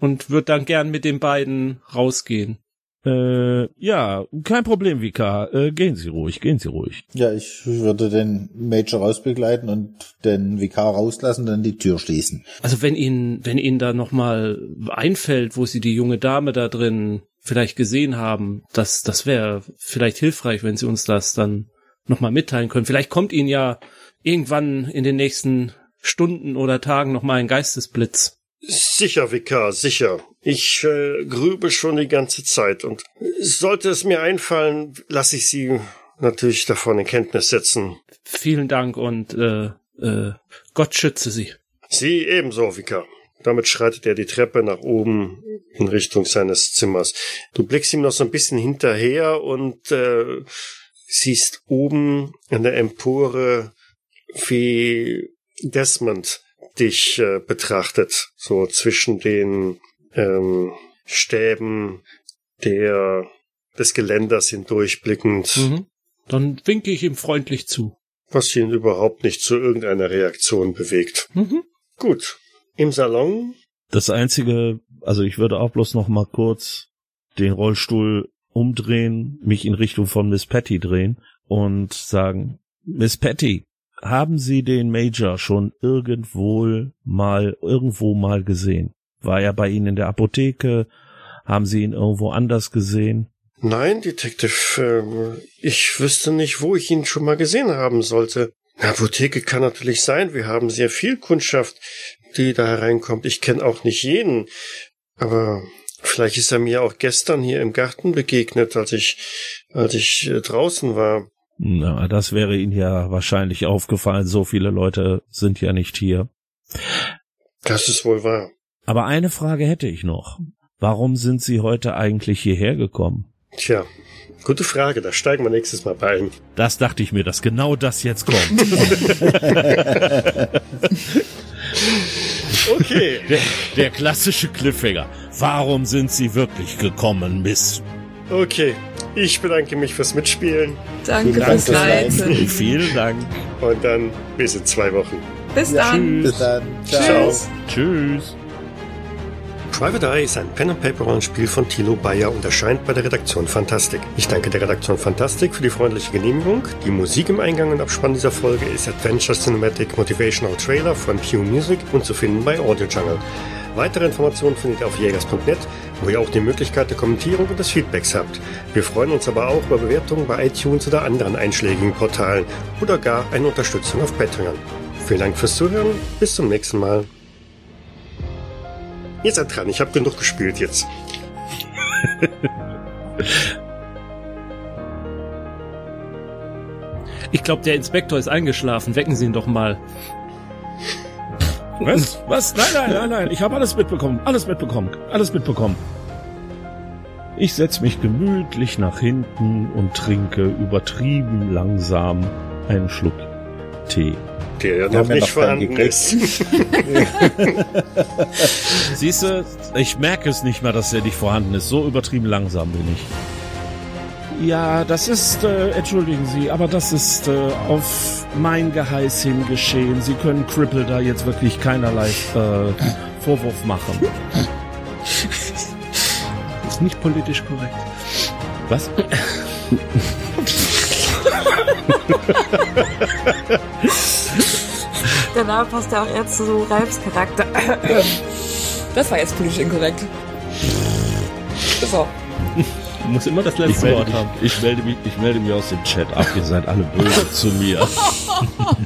und würde dann gern mit den beiden rausgehen. Äh, ja, kein Problem, Vika. Äh, gehen Sie ruhig, gehen Sie ruhig. Ja, ich würde den Major rausbegleiten und den Vikar rauslassen, dann die Tür schließen. Also wenn Ihnen, wenn Ihnen da nochmal einfällt, wo Sie die junge Dame da drin vielleicht gesehen haben, das, das wäre vielleicht hilfreich, wenn Sie uns das dann nochmal mitteilen können. Vielleicht kommt Ihnen ja irgendwann in den nächsten Stunden oder Tagen nochmal ein Geistesblitz. Sicher, Vikar, sicher. Ich äh, grübel schon die ganze Zeit und sollte es mir einfallen, lasse ich Sie natürlich davon in Kenntnis setzen. Vielen Dank und äh, äh, Gott schütze Sie. Sie ebenso, Vikar. Damit schreitet er die Treppe nach oben in Richtung seines Zimmers. Du blickst ihm noch so ein bisschen hinterher und äh, siehst oben an der Empore, wie Desmond dich äh, betrachtet, so zwischen den ähm, Stäben der des Geländers hindurchblickend, Mhm. Dann winke ich ihm freundlich zu. was ihn überhaupt nicht zu irgendeiner Reaktion bewegt. Mhm. Gut. Im Salon Das einzige, also ich würde auch bloß noch mal kurz den Rollstuhl umdrehen, mich in Richtung von Miss Patty drehen und sagen, Miss Patty, haben Sie den Major schon irgendwo mal, irgendwo mal gesehen? War er bei Ihnen in der Apotheke? Haben Sie ihn irgendwo anders gesehen? Nein, Detective, ähm, ich wüsste nicht, wo ich ihn schon mal gesehen haben sollte. Apotheke kann natürlich sein, wir haben sehr viel Kundschaft, die da hereinkommt. Ich kenne auch nicht jeden, aber vielleicht ist er mir auch gestern hier im Garten begegnet, als ich, als ich äh, draußen war. Na, das wäre Ihnen ja wahrscheinlich aufgefallen. So viele Leute sind ja nicht hier. Das ist wohl wahr. Aber eine Frage hätte ich noch. Warum sind Sie heute eigentlich hierher gekommen? Tja, gute Frage, da steigen wir nächstes Mal bei ein. Das dachte ich mir, dass genau das jetzt kommt. Okay. der, der klassische Cliffhanger. Warum sind Sie wirklich gekommen, Miss? Okay, ich bedanke mich fürs Mitspielen Danke fürs Leiten. Vielen Dank. und dann bis in zwei Wochen. Bis Ja, dann. Bis dann. Ciao. Tschüss. Tschüss. Private Eye ist ein Pen-and-Paper-Rollenspiel von Thilo Bayer und erscheint bei der Redaktion Fantastik. Ich danke der Redaktion Fantastik für die freundliche Genehmigung. Die Musik im Eingang und Abspann dieser Folge ist Adventure Cinematic Motivational Trailer von Pew Music und zu finden bei Audio Jungle. Weitere Informationen findet ihr auf jägers.net, wo ihr auch die Möglichkeit der Kommentierung und des Feedbacks habt. Wir freuen uns aber auch über Bewertungen bei iTunes oder anderen einschlägigen Portalen oder gar eine Unterstützung auf Patreon. Vielen Dank fürs Zuhören, bis zum nächsten Mal. Ihr seid dran, ich habe genug gespielt jetzt. Ich glaube, der Inspektor ist eingeschlafen. Wecken Sie ihn doch mal. Was? Was? Nein, nein, nein, nein. Ich habe alles mitbekommen. Alles mitbekommen. Alles mitbekommen. Ich setz mich gemütlich nach hinten und trinke übertrieben langsam einen Schluck Tee. Der ja noch nicht vorhanden ist. Siehst du, ich merke es nicht mehr, dass er nicht vorhanden ist. So übertrieben langsam bin ich. Ja, das ist, äh, entschuldigen Sie, aber das ist äh, auf mein Geheiß hin geschehen. Sie können Cripple da jetzt wirklich keinerlei äh, Vorwurf machen. Ist nicht politisch korrekt. Was? Der Name passt ja auch eher zu so Ralfs Charakter. Das war jetzt politisch inkorrekt. So. Muss immer das Ich letzte melde, Wort mich, haben. ich, melde mich, ich melde mich aus dem Chat ab. Ihr seid alle böse zu mir.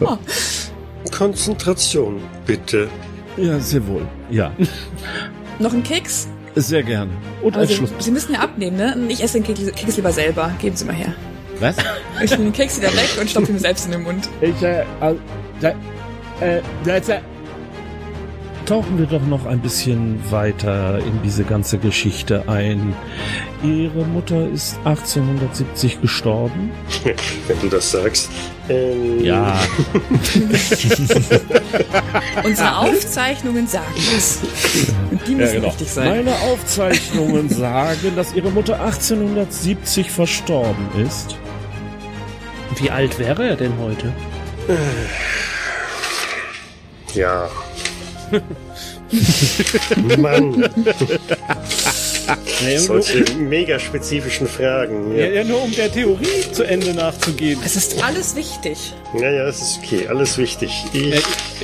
Konzentration, bitte. Ja, sehr wohl. Ja, Noch ein Keks? sehr gerne. Und ein Also, Schluss. Sie müssen ja abnehmen, ne? Ich esse den Keks, Keks lieber selber. Geben Sie mal her. Was? Ich nehme den Keks wieder weg und stopfe ihn mir selbst in den Mund. Ich, äh, äh, äh, da, da, Tauchen wir doch noch ein bisschen weiter in diese ganze Geschichte ein. Ihre Mutter ist 1870 gestorben. Wenn du das sagst. Ähm, Ja, Unsere Aufzeichnungen sagen es. Und die müssen genau. richtig sein. meine Aufzeichnungen sagen, dass ihre Mutter 1870 verstorben ist. Wie alt wäre er denn heute? Ja. Mann, solche mega spezifischen Fragen. ja, Ja, ja, nur um der Theorie zu Ende nachzugehen. Es ist alles wichtig. ja, ja das ist okay. Alles wichtig. Ich, Äh,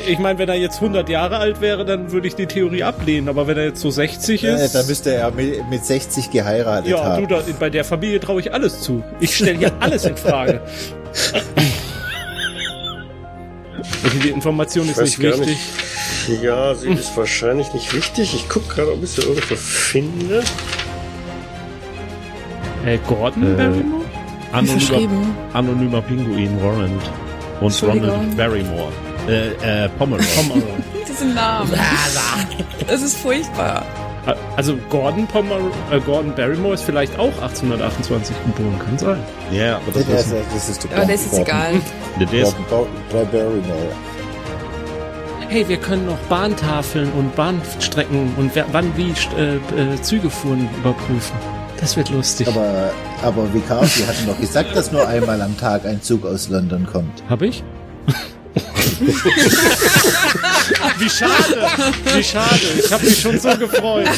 Ich meine, wenn er jetzt 100 Jahre alt wäre, dann würde ich die Theorie ablehnen. Aber wenn er jetzt so 60 Äh, ist, da müsste er mit, mit 60 geheiratet ja, haben. du, da, bei der Familie traue ich alles zu. Ich stelle hier alles in Frage. Okay, die Information ist nicht wichtig. nicht. Ja, sie ist wahrscheinlich nicht wichtig. Ich gucke gerade, ob ich sie irgendwo finde. Äh, Gordon Äh, Barrymore? Anonymer, anonymer Pinguin Warrant und. Ronald Barrymore. Äh, äh, Pomeroy. Pomeroy. Diesen Namen. Das ist furchtbar. Also Gordon Pomeroy, äh, Gordon Barrymore ist vielleicht auch 1828 geboren, kann sein. ja, aber Das, das das, ist, das ist Aber das ist egal. der, der ist Barrymore. Hey, wir können noch Bahntafeln und Bahnstrecken und wer, wann wie äh, äh, Züge fuhren überprüfen. Das wird lustig. Aber, aber Vikar, Sie hatten doch gesagt, dass nur einmal am Tag ein Zug aus London kommt. Hab ich? Wie schade, wie schade. Ich habe mich schon so gefreut.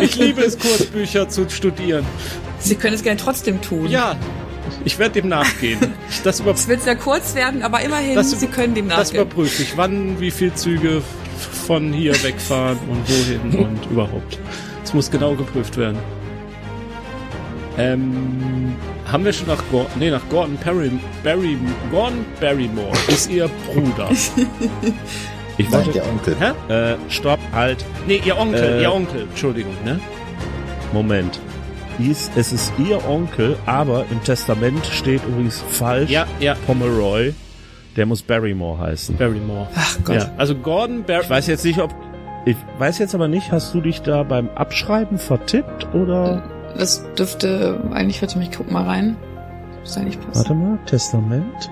Ich liebe es, Kursbücher zu studieren. Sie können es gerne trotzdem tun. Ja, ich werde dem nachgehen. Das, Es wird sehr kurz werden, aber immerhin, Das- Sie können dem das nachgehen. überprüfe ich. Wann, wie viel Züge von hier wegfahren und wohin und überhaupt. Es muss genau geprüft werden. Ähm, haben wir schon nach Gordon, nee, nach Gordon Perry, Barry, Gordon Barrymore ist ihr Bruder. ich Nein, wollte, der Onkel. Hä? äh, stopp, halt, Nee, ihr Onkel, Äh, ihr Onkel, Entschuldigung, ne? Moment. Es ist ihr Onkel, aber im Testament steht übrigens falsch Ja, ja, Pomeroy. Der muss Barrymore heißen. Barrymore. Ach Gott. Ja, also Gordon Ich Barrymore. weiß jetzt nicht, ob. Ich weiß jetzt aber nicht, hast du dich da beim Abschreiben vertippt oder? Das dürfte eigentlich, warte mal, ich guck mal rein. Muss eigentlich passen. Warte mal, Testament?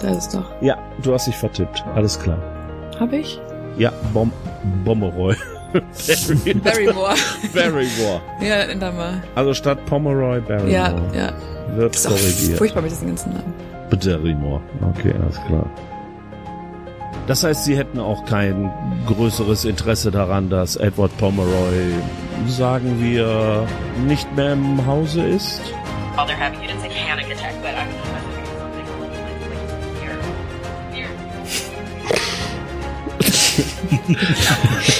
Da ist es doch. Ja, du hast dich vertippt. Alles klar. Hab ich? Ja, Bom Bommeroy. Barrymore. Barrymore. ja, änder mal. Also statt Pomeroy, Barrymore. Ja, ja. Wird Das korrigiert. furchtbar mit diesen ganzen Namen. Barrymore. Okay, alles klar. Das heißt, sie hätten auch kein größeres Interesse daran, dass Edward Pomeroy, sagen wir, nicht mehr im Hause ist? They're having, you didn't say panic attack, but I'm imagining something like, like, here. Here.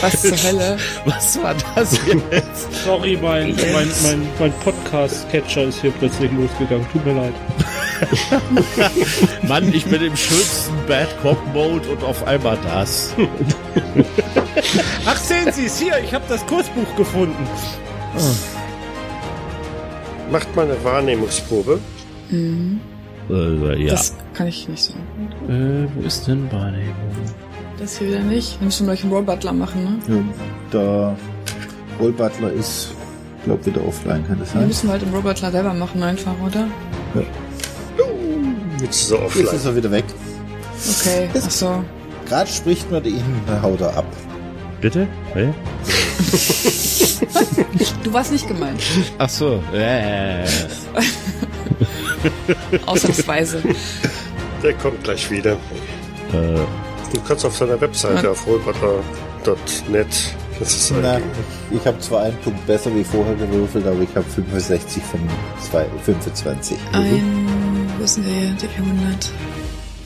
Was zur Hölle? Was war das jetzt? Sorry, mein, mein, mein, mein Podcast-Catcher ist hier plötzlich losgegangen. Tut mir leid. Mann, ich bin im schönsten Bad Cop Mode und auf einmal das. Ach, sehen Sie es hier, ich habe das Kursbuch gefunden. Macht mal eine Wahrnehmungsprobe. Äh, ja. Das kann ich nicht so. Äh, wo ist denn Wahrnehmung? Das hier wieder nicht. Dann müssen wir gleich einen Roll Butler machen, ne? Ja, der Roll Butler ist, glaub wieder offline, kann das Wir sein? müssen wir halt den Roll Butler selber machen einfach, oder? Jetzt ist er Jetzt offline. ist er wieder weg. Okay. Ach so. Gerade spricht man ihn, haut er ab. Bitte? Hey? Du warst nicht gemeint. Ach so. Äh. Ausnahmsweise. Der kommt gleich wieder. Äh, Du kannst auf seiner Webseite Ja. auf Na, eingeben. ich habe zwar einen Punkt besser wie vorher gewürfelt, aber ich habe 65 von zwei, 25. Ein, wo ist denn der hier? Der 400.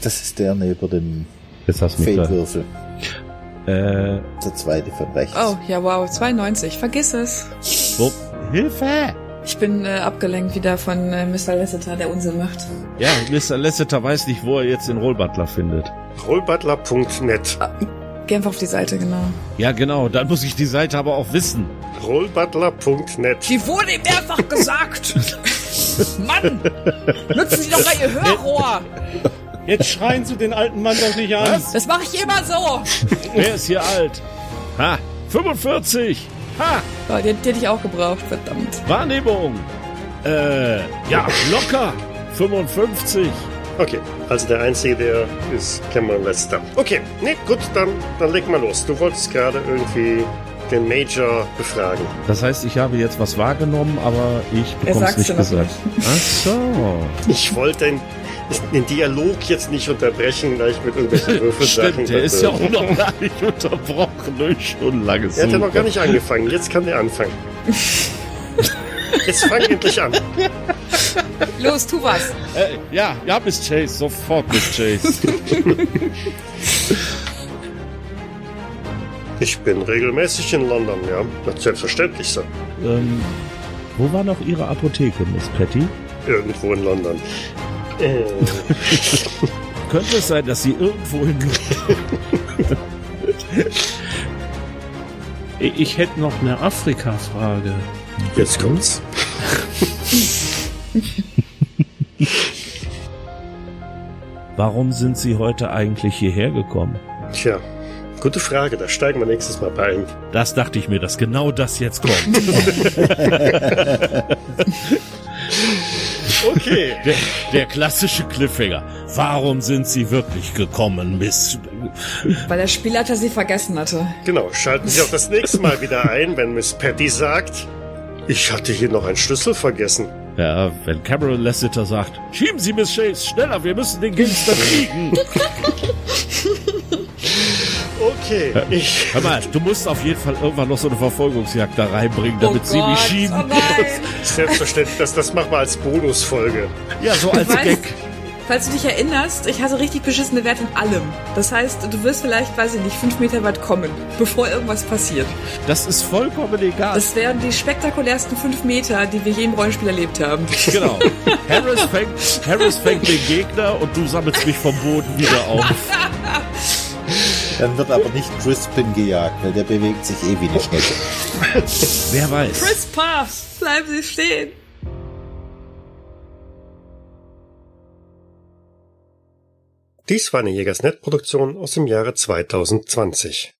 Das ist der neben dem jetzt hast du mich da. Fehlwürfel. Äh, Der zweite von rechts. Oh, ja, wow. 92. Vergiss es. wo, Hilfe! Ich bin äh, abgelenkt wieder von äh, Mr. Lasseter, der Unsinn macht. Ja, Mr. Lasseter weiß nicht, wo er jetzt den Rollbutler findet. Rollbutler.net. Geh einfach auf die Seite, genau. Ja, genau, dann muss ich die Seite aber auch wissen. Rollbutler.net. Die wurde ihm mehrfach gesagt. Mann! Nutzen Sie doch mal Ihr Hörrohr! Jetzt schreien Sie den alten Mann doch nicht an. Das mache ich immer so! Wer ist hier alt? Ha, 45! Ha, Oh, den, den hätte ich auch gebraucht, verdammt. Wahrnehmung! Äh, ja, locker! 55! Okay, also der Einzige, der ist Cameron Lester. Okay, nee, gut, dann, dann leg mal los. Du wolltest gerade irgendwie den Major befragen. Das heißt, ich habe jetzt was wahrgenommen, aber ich Er bekomme es nicht gesagt. Ach so. Ich wollte den, den Dialog jetzt nicht unterbrechen, gleich mit irgendwelchen Würfelsachen. Stimmt, der ist ja auch noch gar nicht unterbrochen durch stundenlanges Er hat ja noch gar nicht angefangen. Jetzt kann der anfangen. Jetzt fang endlich an. Los, tu was! Äh, ja, ja, Miss Chase, sofort, Miss Chase. Ich bin regelmäßig in London, ja. Das ist selbstverständlich so. ähm, wo war noch Ihre Apotheke, Miss Patty? Irgendwo in London. Äh, Könnte es sein, dass Sie irgendwo in... Ich ich hätte noch eine Afrika-Frage. jetzt kommt's. Warum sind Sie heute eigentlich hierher gekommen? Tja, gute Frage. Da steigen wir nächstes Mal bei ein. Das dachte ich mir, dass genau das jetzt kommt. Okay. Der, der klassische Cliffhanger. Warum sind Sie wirklich gekommen, Miss... Weil der Spielleiter sie vergessen hatte. Genau, schalten Sie auch das nächste Mal wieder ein, wenn Miss Patty sagt, ich hatte hier noch einen Schlüssel vergessen. Ja, wenn Cameron Lassiter sagt, schieben Sie Miss Chase, schneller, wir müssen den Gangster kriegen. Okay, ich... Hör mal, du musst auf jeden Fall irgendwann noch so eine Verfolgungsjagd da reinbringen, damit oh sie Gott, mich schieben. Oh! Selbstverständlich, das, das machen wir als Bonusfolge. Ja, so als Weißt- Gag. Falls du dich erinnerst, ich hatte richtig beschissene Werte in allem. Das heißt, du wirst vielleicht, weiß ich nicht, fünf Meter weit kommen, bevor irgendwas passiert. Das ist vollkommen egal. Das wären die spektakulärsten fünf Meter, die wir je im Rollenspiel erlebt haben. genau. Harris fängt, Harris fängt den Gegner und du sammelst mich vom Boden wieder auf. Dann wird aber nicht Crispin gejagt, weil der bewegt sich eh wie eine Schnecke. Wer weiß. Chris Puffs, bleiben Sie stehen. Dies war eine Jägersnet-Produktion aus dem Jahre 2020.